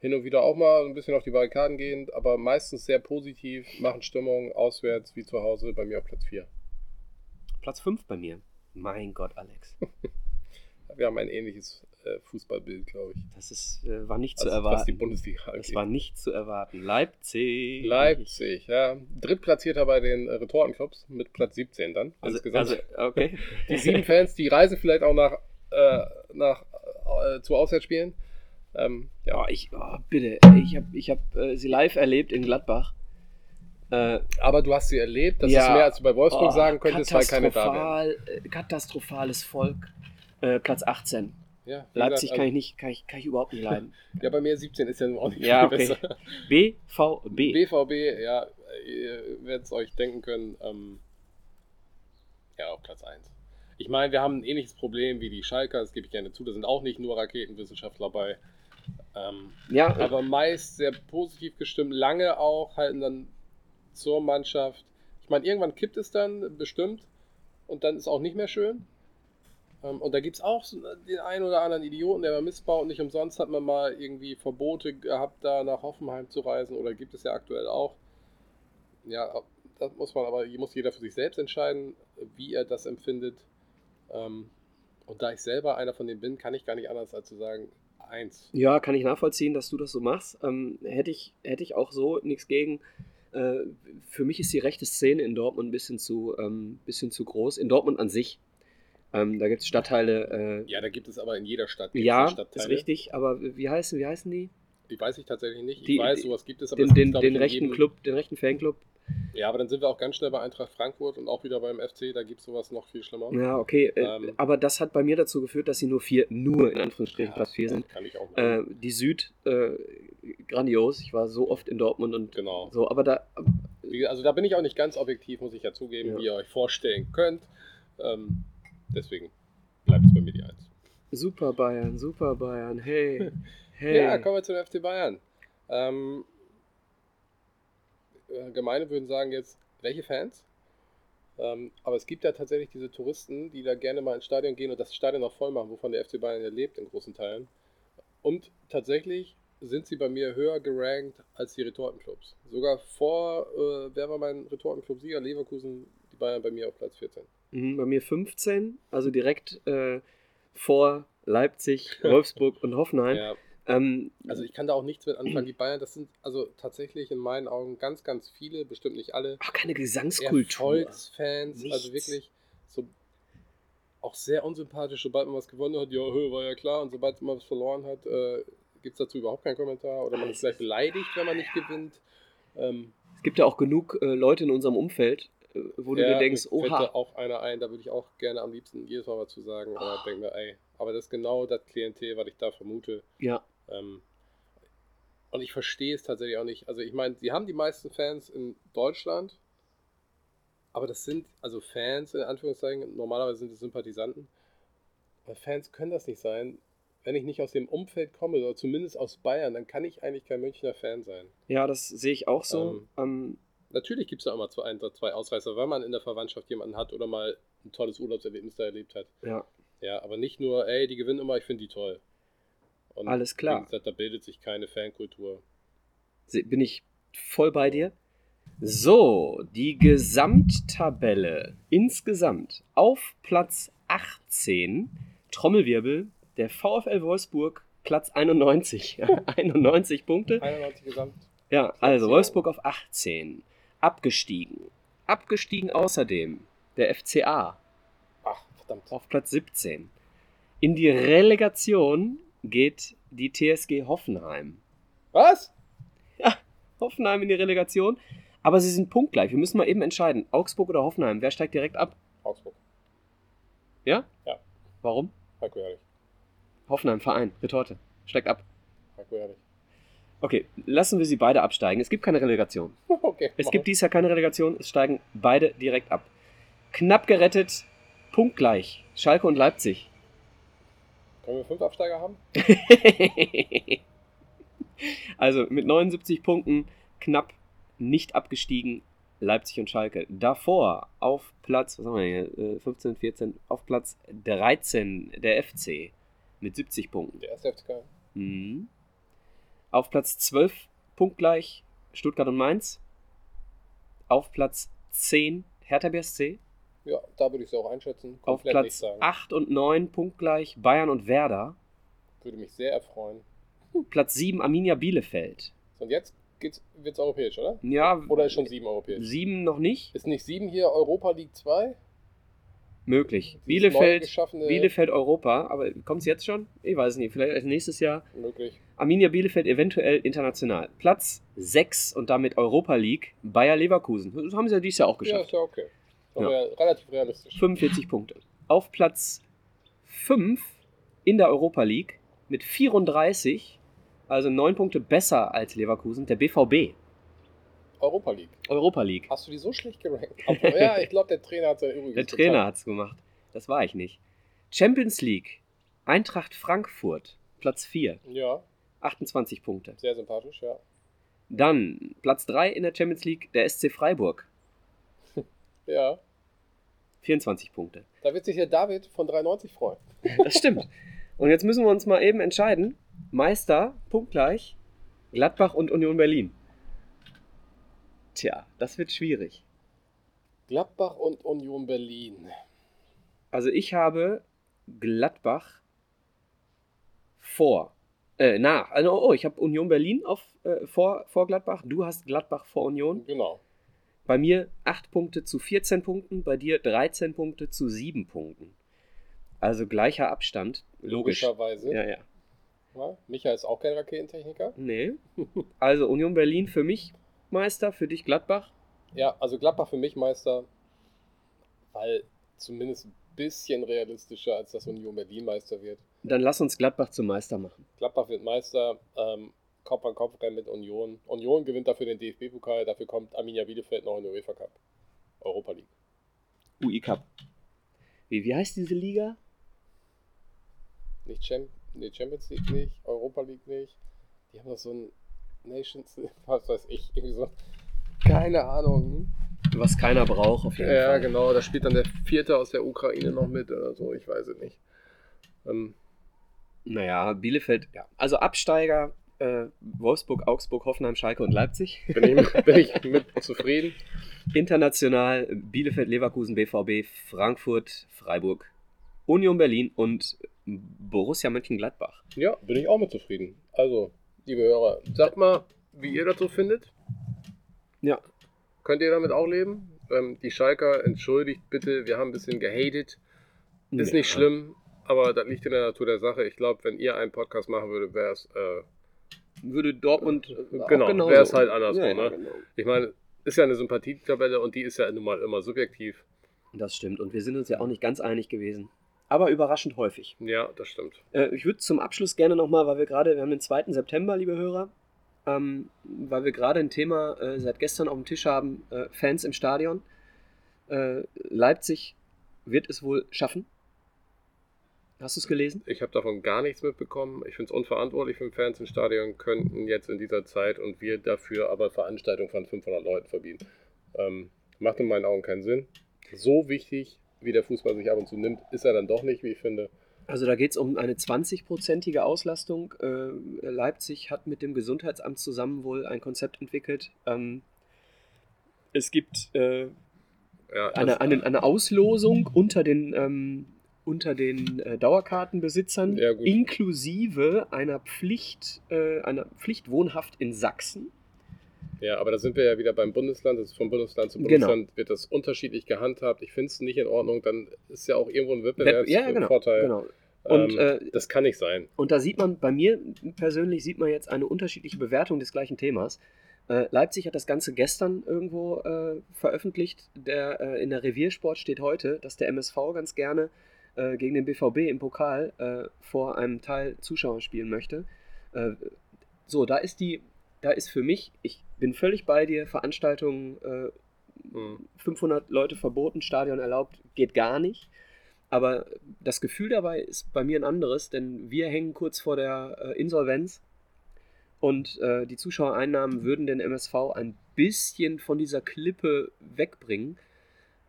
hin und wieder auch mal ein bisschen auf die Barrikaden gehend, aber meistens sehr positiv, machen Stimmung auswärts wie zu Hause. Bei mir auf Platz 4. Platz 5 bei mir. Mein Gott, Alex. Wir haben ein ähnliches äh, Fußballbild, glaube ich. Das ist, äh, war nicht zu Also, was die erwarten. Bundesliga Das angeht. war nicht zu erwarten. Leipzig. Leipzig, ja. Drittplatzierter bei den äh, Retortenclubs mit Platz 17 dann. Also, insgesamt. also okay. die sieben Fans, die reisen vielleicht auch nach, äh, nach äh, zu Auswärtsspielen. Ähm, ja. Oh, ich, oh, bitte. Ich habe ich hab, äh, sie live erlebt in Gladbach. Äh, Aber du hast sie erlebt, das Ja. ist mehr als du bei Wolfsburg oh, sagen könntest, weil keine da katastrophal, äh, Katastrophales Volk. Äh, Platz 18. Ja, Leipzig gesagt, kann ich nicht, kann ich, kann ich überhaupt nicht leiden. Ja, bei mir 17 ist ja nun auch nicht Ja, okay. besser. BVB. BVB, ja, ihr werdet es euch denken können. Ähm, ja, auf Platz 1. Ich meine, wir haben ein ähnliches Problem wie die Schalker, das gebe ich gerne zu. Da sind auch nicht nur Raketenwissenschaftler bei. Ähm, ja, aber meist sehr positiv gestimmt, lange auch, halten dann zur Mannschaft. Ich meine, irgendwann kippt es dann bestimmt und dann ist auch nicht mehr schön. Ähm, und da gibt es auch den einen oder anderen Idioten, der mal missbaut. Nicht umsonst hat man mal irgendwie Verbote gehabt, da nach Hoffenheim zu reisen oder gibt es ja aktuell auch. Ja, das muss man aber, muss jeder für sich selbst entscheiden, wie er das empfindet. Ähm, und da ich selber einer von denen bin, kann ich gar nicht anders als zu sagen, eins. Ja, kann ich nachvollziehen, dass du das so machst. Ähm, hätte, ich, hätte ich auch so nichts gegen. Äh, für mich ist die rechte Szene in Dortmund ein bisschen zu, ähm, bisschen zu groß. In Dortmund an sich. Ähm, da gibt es Stadtteile. Äh, Ja, da gibt es aber in jeder Stadt ja, ist richtig, aber wie heißen, wie heißen die? Die weiß ich tatsächlich nicht. Die- ich weiß, die- sowas gibt es, aber Den, den, den in rechten jedem- Club, den rechten Fanclub. Ja, aber dann sind wir auch ganz schnell bei Eintracht Frankfurt und auch wieder beim FC, da gibt es sowas noch viel schlimmer. Ja, okay. Äh, Ähm. aber das hat bei mir dazu geführt, dass sie nur vier, nur in Anführungsstrichen Platz vier sind. Kann ich auch Äh, die Süd, äh, grandios. Ich war so oft in Dortmund und Genau. so, aber da, Also da bin ich auch nicht ganz objektiv, muss ich ja zugeben, Ja. wie ihr euch vorstellen könnt. Ähm, deswegen bleibt es bei mir die Eins. super Bayern, super Bayern, hey, hey. Ja, kommen wir zu den FC Bayern. Ähm, äh, Gemeine würden sagen jetzt, welche Fans? Ähm, aber es gibt ja tatsächlich diese Touristen, die da gerne mal ins Stadion gehen und das Stadion noch voll machen, wovon der FC Bayern ja lebt in großen Teilen. Und tatsächlich sind sie bei mir höher gerankt als die Retortenclubs. Sogar vor, äh, wer war mein Retortenclub-Sieger? Leverkusen, die Bayern bei mir auf Platz 14. Mhm, bei mir 15, also direkt äh, vor Leipzig, Wolfsburg und Hoffenheim. Ja, Ähm, also ich kann da auch nichts mit anfangen. Die Bayern, das sind also tatsächlich in meinen Augen ganz, ganz viele, bestimmt nicht alle, ach, keine Gesangskultur. Erfolgsfans, Nichts. also wirklich so auch sehr unsympathisch, sobald man was gewonnen hat, ja, hö, war ja klar, und sobald man was verloren hat, äh, gibt es dazu überhaupt keinen Kommentar oder man ist vielleicht beleidigt, wenn man nicht gewinnt. Ähm, Es gibt ja auch genug äh, Leute in unserem Umfeld, äh, wo du ja, dir denkst, mir fällt da oha, auch einer ein, da würde ich auch gerne am liebsten jedes Mal was zu sagen, aber denke mir, ey, aber das ist genau das Klientel, was ich da vermute. ja, Ähm, und ich verstehe es tatsächlich auch nicht. Also ich meine, sie haben die meisten Fans in Deutschland, aber das sind also Fans in Anführungszeichen, normalerweise sind es Sympathisanten. Aber Fans können das nicht sein. Wenn ich nicht aus dem Umfeld komme, oder zumindest aus Bayern, dann kann ich eigentlich kein Münchner Fan sein. ja, das sehe ich auch so. Ähm, Natürlich gibt es da immer zwei, ein, zwei Ausreißer, weil man in der Verwandtschaft jemanden hat oder mal ein tolles Urlaubserlebnis da erlebt hat. ja. Ja, aber nicht nur, ey, die gewinnen immer, ich finde die toll. Und Alles klar. Wie gesagt, da bildet sich keine Fankultur. Bin ich voll bei dir? So, die Gesamttabelle insgesamt auf Platz 18, Trommelwirbel, der VfL Wolfsburg, Platz 91. 91 Punkte. 91 gesamt. Ja, also. Wolfsburg auf 18. Abgestiegen. Abgestiegen außerdem der FCA Ach, verdammt. auf Platz 17. In die Relegation geht die TSG Hoffenheim. Was? Hoffenheim in die Relegation. Aber sie sind punktgleich. Wir müssen mal eben entscheiden. Augsburg oder Hoffenheim? Wer steigt direkt ab? Augsburg. Ja? Ja. Warum? Heiko Herrlich. Hoffenheim, Verein, Retorte. Steigt ab. Heiko Herrlich. Okay, lassen wir sie beide absteigen. Es gibt keine Relegation. Okay. Es gibt dieses Jahr keine Relegation. Es steigen beide direkt ab. Knapp gerettet. Punktgleich. Schalke und Leipzig. Können wir fünf Absteiger haben? also mit 79 Punkten knapp nicht abgestiegen. Leipzig und Schalke. Davor auf Platz, was haben wir hier, äh, 15, 14, auf Platz 13 der FC mit 70 Punkten. Der erste FCK. Mhm. Auf Platz 12 punktgleich Stuttgart und Mainz. Auf Platz 10 Hertha BSC. Ja, da würde ich es auch einschätzen. Auf Komplett nicht Platz sagen. 8 und 9 punktgleich Bayern und Werder. Würde mich sehr erfreuen. Platz 7 Arminia Bielefeld. Und jetzt wird es europäisch, oder? Ja, Oder ist schon sieben europäisch? 7 noch nicht. Ist nicht sieben hier Europa League 2? Möglich. Bielefeld, Bielefeld Europa, aber kommt es jetzt schon? Ich weiß es nicht, vielleicht nächstes Jahr. Möglich. Arminia Bielefeld eventuell international. Platz 6 und damit Europa League, Bayer Leverkusen. Das haben sie ja dieses Jahr auch Ja, geschafft. ist ja okay. Ja. Ja. relativ realistisch. 45 Punkte. Auf Platz 5 in der Europa League mit 34, also 9 Punkte besser als Leverkusen, der BVB. Europa League. Europa League. Hast du die so schlecht gerankt? Ja, ich glaube, der Trainer hat sein Übriges Der Trainer hat es gemacht. Das war ich nicht. Champions League. Eintracht Frankfurt. Platz 4. getan. Ja, 28 Punkte. sehr sympathisch, ja. Dann Platz 3 in der Champions League. Der SC Freiburg. Ja, 24 Punkte. da wird sich der David von 93 freuen. Das stimmt. Und jetzt müssen wir uns mal eben entscheiden. Meister, punktgleich, Gladbach und Union Berlin. Tja, das wird schwierig. Gladbach und Union Berlin. Also ich habe Gladbach vor. Äh, nach. Also, oh, ich habe Union Berlin auf, äh, vor, vor Gladbach. Du hast Gladbach vor Union. Genau. Bei mir 8 Punkte zu 14 Punkten, bei dir 13 Punkte zu 7 Punkten. Also gleicher Abstand. Logisch. Logischerweise. Ja, ja. Ja, Micha ist auch kein Raketentechniker. Nee. Also Union Berlin für mich Meister, für dich Gladbach. Ja, also Gladbach für mich Meister, weil zumindest ein bisschen realistischer, als dass Union Berlin Meister wird. Dann lass uns Gladbach zum Meister machen. Gladbach wird Meister, ähm, Kopf an Kopf rennen mit Union. Union gewinnt dafür den DFB-Pokal, dafür kommt Arminia Bielefeld noch in den UEFA Cup. Europa League. UI Cup. Wie, wie heißt diese Liga? Nicht Champ nee, Champions League nicht, Europa League nicht. Die haben doch so ein Nations, was weiß ich, irgendwie so. Keine Ahnung. Was keiner braucht auf jeden Ja, Fall. genau, da spielt dann der Vierte aus der Ukraine noch mit oder so, ich weiß es nicht. Ähm, Naja, Bielefeld, ja. Also Absteiger, äh, Wolfsburg, Augsburg, Hoffenheim, Schalke und Leipzig. bin, ich, bin ich mit zufrieden. International Bielefeld, Leverkusen, BVB, Frankfurt, Freiburg, Union Berlin und Borussia Mönchengladbach. Ja, bin ich auch mit zufrieden. Also, liebe Hörer, sagt mal, wie ihr so findet. Ja. Könnt ihr damit auch leben? Ähm, die Schalker, entschuldigt bitte, wir haben ein bisschen gehatet. Ist Ja. nicht schlimm, aber das liegt in der Natur der Sache. Ich glaube, wenn ihr einen Podcast machen würdet, wäre es, äh, Würde Dortmund äh, auch genau, genauso. wäre es halt andersrum. Ja, ne? genau. Ich meine, ist ja eine Sympathietabelle und die ist ja nun mal immer subjektiv. Das stimmt. Und wir sind uns ja auch nicht ganz einig gewesen. Aber überraschend häufig. Ja, das stimmt. Äh, ich würde zum Abschluss gerne nochmal, weil wir gerade, wir haben den 2. September, liebe Hörer, ähm, weil wir gerade ein Thema äh, seit gestern auf dem Tisch haben, äh, Fans im Stadion. Äh, Leipzig wird es wohl schaffen. Hast du es gelesen? Ich habe davon gar nichts mitbekommen. Ich finde es unverantwortlich, wenn Fans im Stadion könnten jetzt in dieser Zeit und wir dafür aber Veranstaltungen von 500 Leuten verbieten. Ähm, macht in meinen Augen keinen Sinn. So wichtig wie der Fußball sich ab und zu nimmt, ist er dann doch nicht, wie ich finde. Also da geht es um eine 20-prozentige Auslastung. Äh, Leipzig hat mit dem Gesundheitsamt zusammen wohl ein Konzept entwickelt. Ähm, es gibt äh, ja, eine, eine, eine, Auslosung unter den, ähm, unter den äh, Dauerkartenbesitzern, ja, inklusive einer Pflicht, äh, einer Pflicht wohnhaft in Sachsen. Ja, aber da sind wir ja wieder beim Bundesland. Das ist von Bundesland zu genau. Bundesland genau. wird das unterschiedlich gehandhabt. Ich finde es nicht in Ordnung. Dann ist ja auch irgendwo ein Wettbewerbsvorteil. Ja, genau. genau. Und, ähm, äh, das kann nicht sein. Und da sieht man, bei mir persönlich sieht man jetzt eine unterschiedliche Bewertung des gleichen Themas. Äh, Leipzig hat das Ganze gestern irgendwo äh, veröffentlicht. Der, äh, in der Reviersport steht heute, dass der MSV ganz gerne äh, gegen den BVB im Pokal äh, vor einem Teil Zuschauer spielen möchte. so, da ist die, da ist für mich, ich bin völlig bei dir, Veranstaltungen, mhm. 500 Leute verboten, Stadion erlaubt, geht gar nicht. Aber das Gefühl dabei ist bei mir ein anderes, denn wir hängen kurz vor der äh, Insolvenz und äh, die Zuschauereinnahmen würden den MSV ein bisschen von dieser Klippe wegbringen.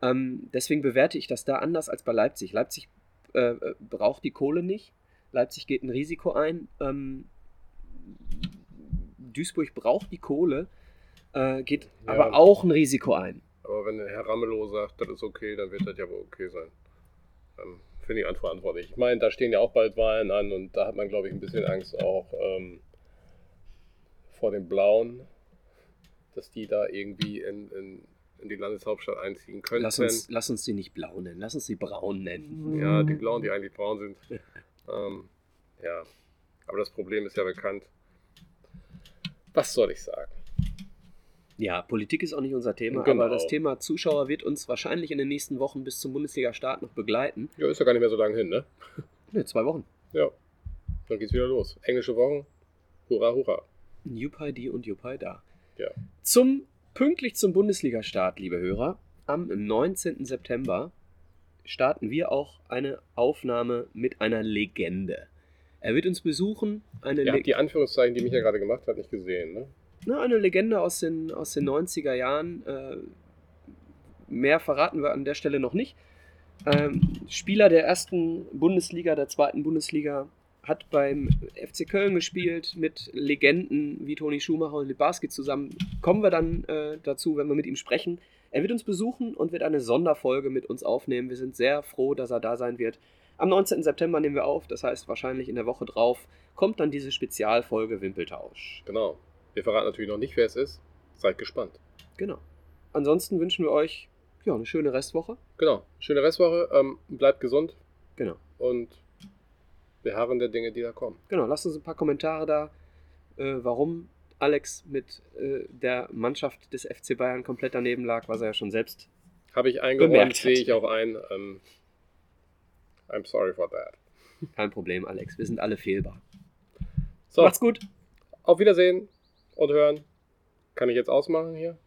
Ähm, deswegen bewerte ich das da anders als bei Leipzig. Leipzig äh, braucht die Kohle nicht. Leipzig geht ein Risiko ein. Ähm, Duisburg braucht die Kohle, äh, geht ja, aber auch ein Risiko ein. Aber wenn Herr Ramelow sagt, das ist okay, dann wird das ja wohl okay sein ähm, finde ich unverantwortlich. Ich meine, da stehen ja auch bald Wahlen an und da hat man, glaube ich, ein bisschen Angst auch ähm, vor den Blauen, dass die da irgendwie in, in, in die Landeshauptstadt einziehen könnten. Lass uns, lass uns die nicht blau nennen, lass uns die braun nennen. Ja, die Blauen, die eigentlich braun sind. ähm, ja, aber das Problem ist ja bekannt. Was soll ich sagen? Ja, Politik ist auch nicht unser Thema, genau. aber das Thema Zuschauer wird uns wahrscheinlich in den nächsten Wochen bis zum Bundesliga-Start noch begleiten. Ja, ist ja gar nicht mehr so lange hin, ne? Ne, zwei Wochen. Ja, dann geht's wieder los. Englische Wochen, hurra, hurra. Jupai die und Jupai da. Ja. Zum, pünktlich zum Bundesliga-Start, liebe Hörer, am 19. September starten wir auch eine Aufnahme mit einer Legende. Er wird uns besuchen. Eine Ihr habt die Anführungszeichen, die Micha gerade gemacht hat, nicht gesehen, ne? ne, eine Legende aus den, aus den 90er Jahren. Äh, mehr verraten wir an der Stelle noch nicht. Ähm, Spieler der ersten Bundesliga, der zweiten Bundesliga, hat beim FC Köln gespielt mit Legenden wie Toni Schumacher und Libarski zusammen. Kommen wir dann äh, dazu, wenn wir mit ihm sprechen. Er wird uns besuchen und wird eine Sonderfolge mit uns aufnehmen. Wir sind sehr froh, dass er da sein wird. Am 19. September nehmen wir auf, das heißt wahrscheinlich in der Woche drauf kommt dann diese Spezialfolge Wimpeltausch. Genau. Wir verraten natürlich noch nicht, wer es ist. Seid gespannt. Genau. Ansonsten wünschen wir euch ja, eine schöne Restwoche. Genau, schöne Restwoche. Ähm, bleibt gesund. Genau. Und wir harren der Dinge, die da kommen. Genau, lasst uns ein paar Kommentare da, äh, warum Alex mit äh, der Mannschaft des FC Bayern komplett daneben lag, was er ja schon selbst habe ich eingeräumt, sehe ich auch ein. Ähm, I'm sorry for that. Kein Problem, Alex. Wir sind alle fehlbar. So. Macht's gut. Auf Wiedersehen und hören. Kann ich jetzt ausmachen hier?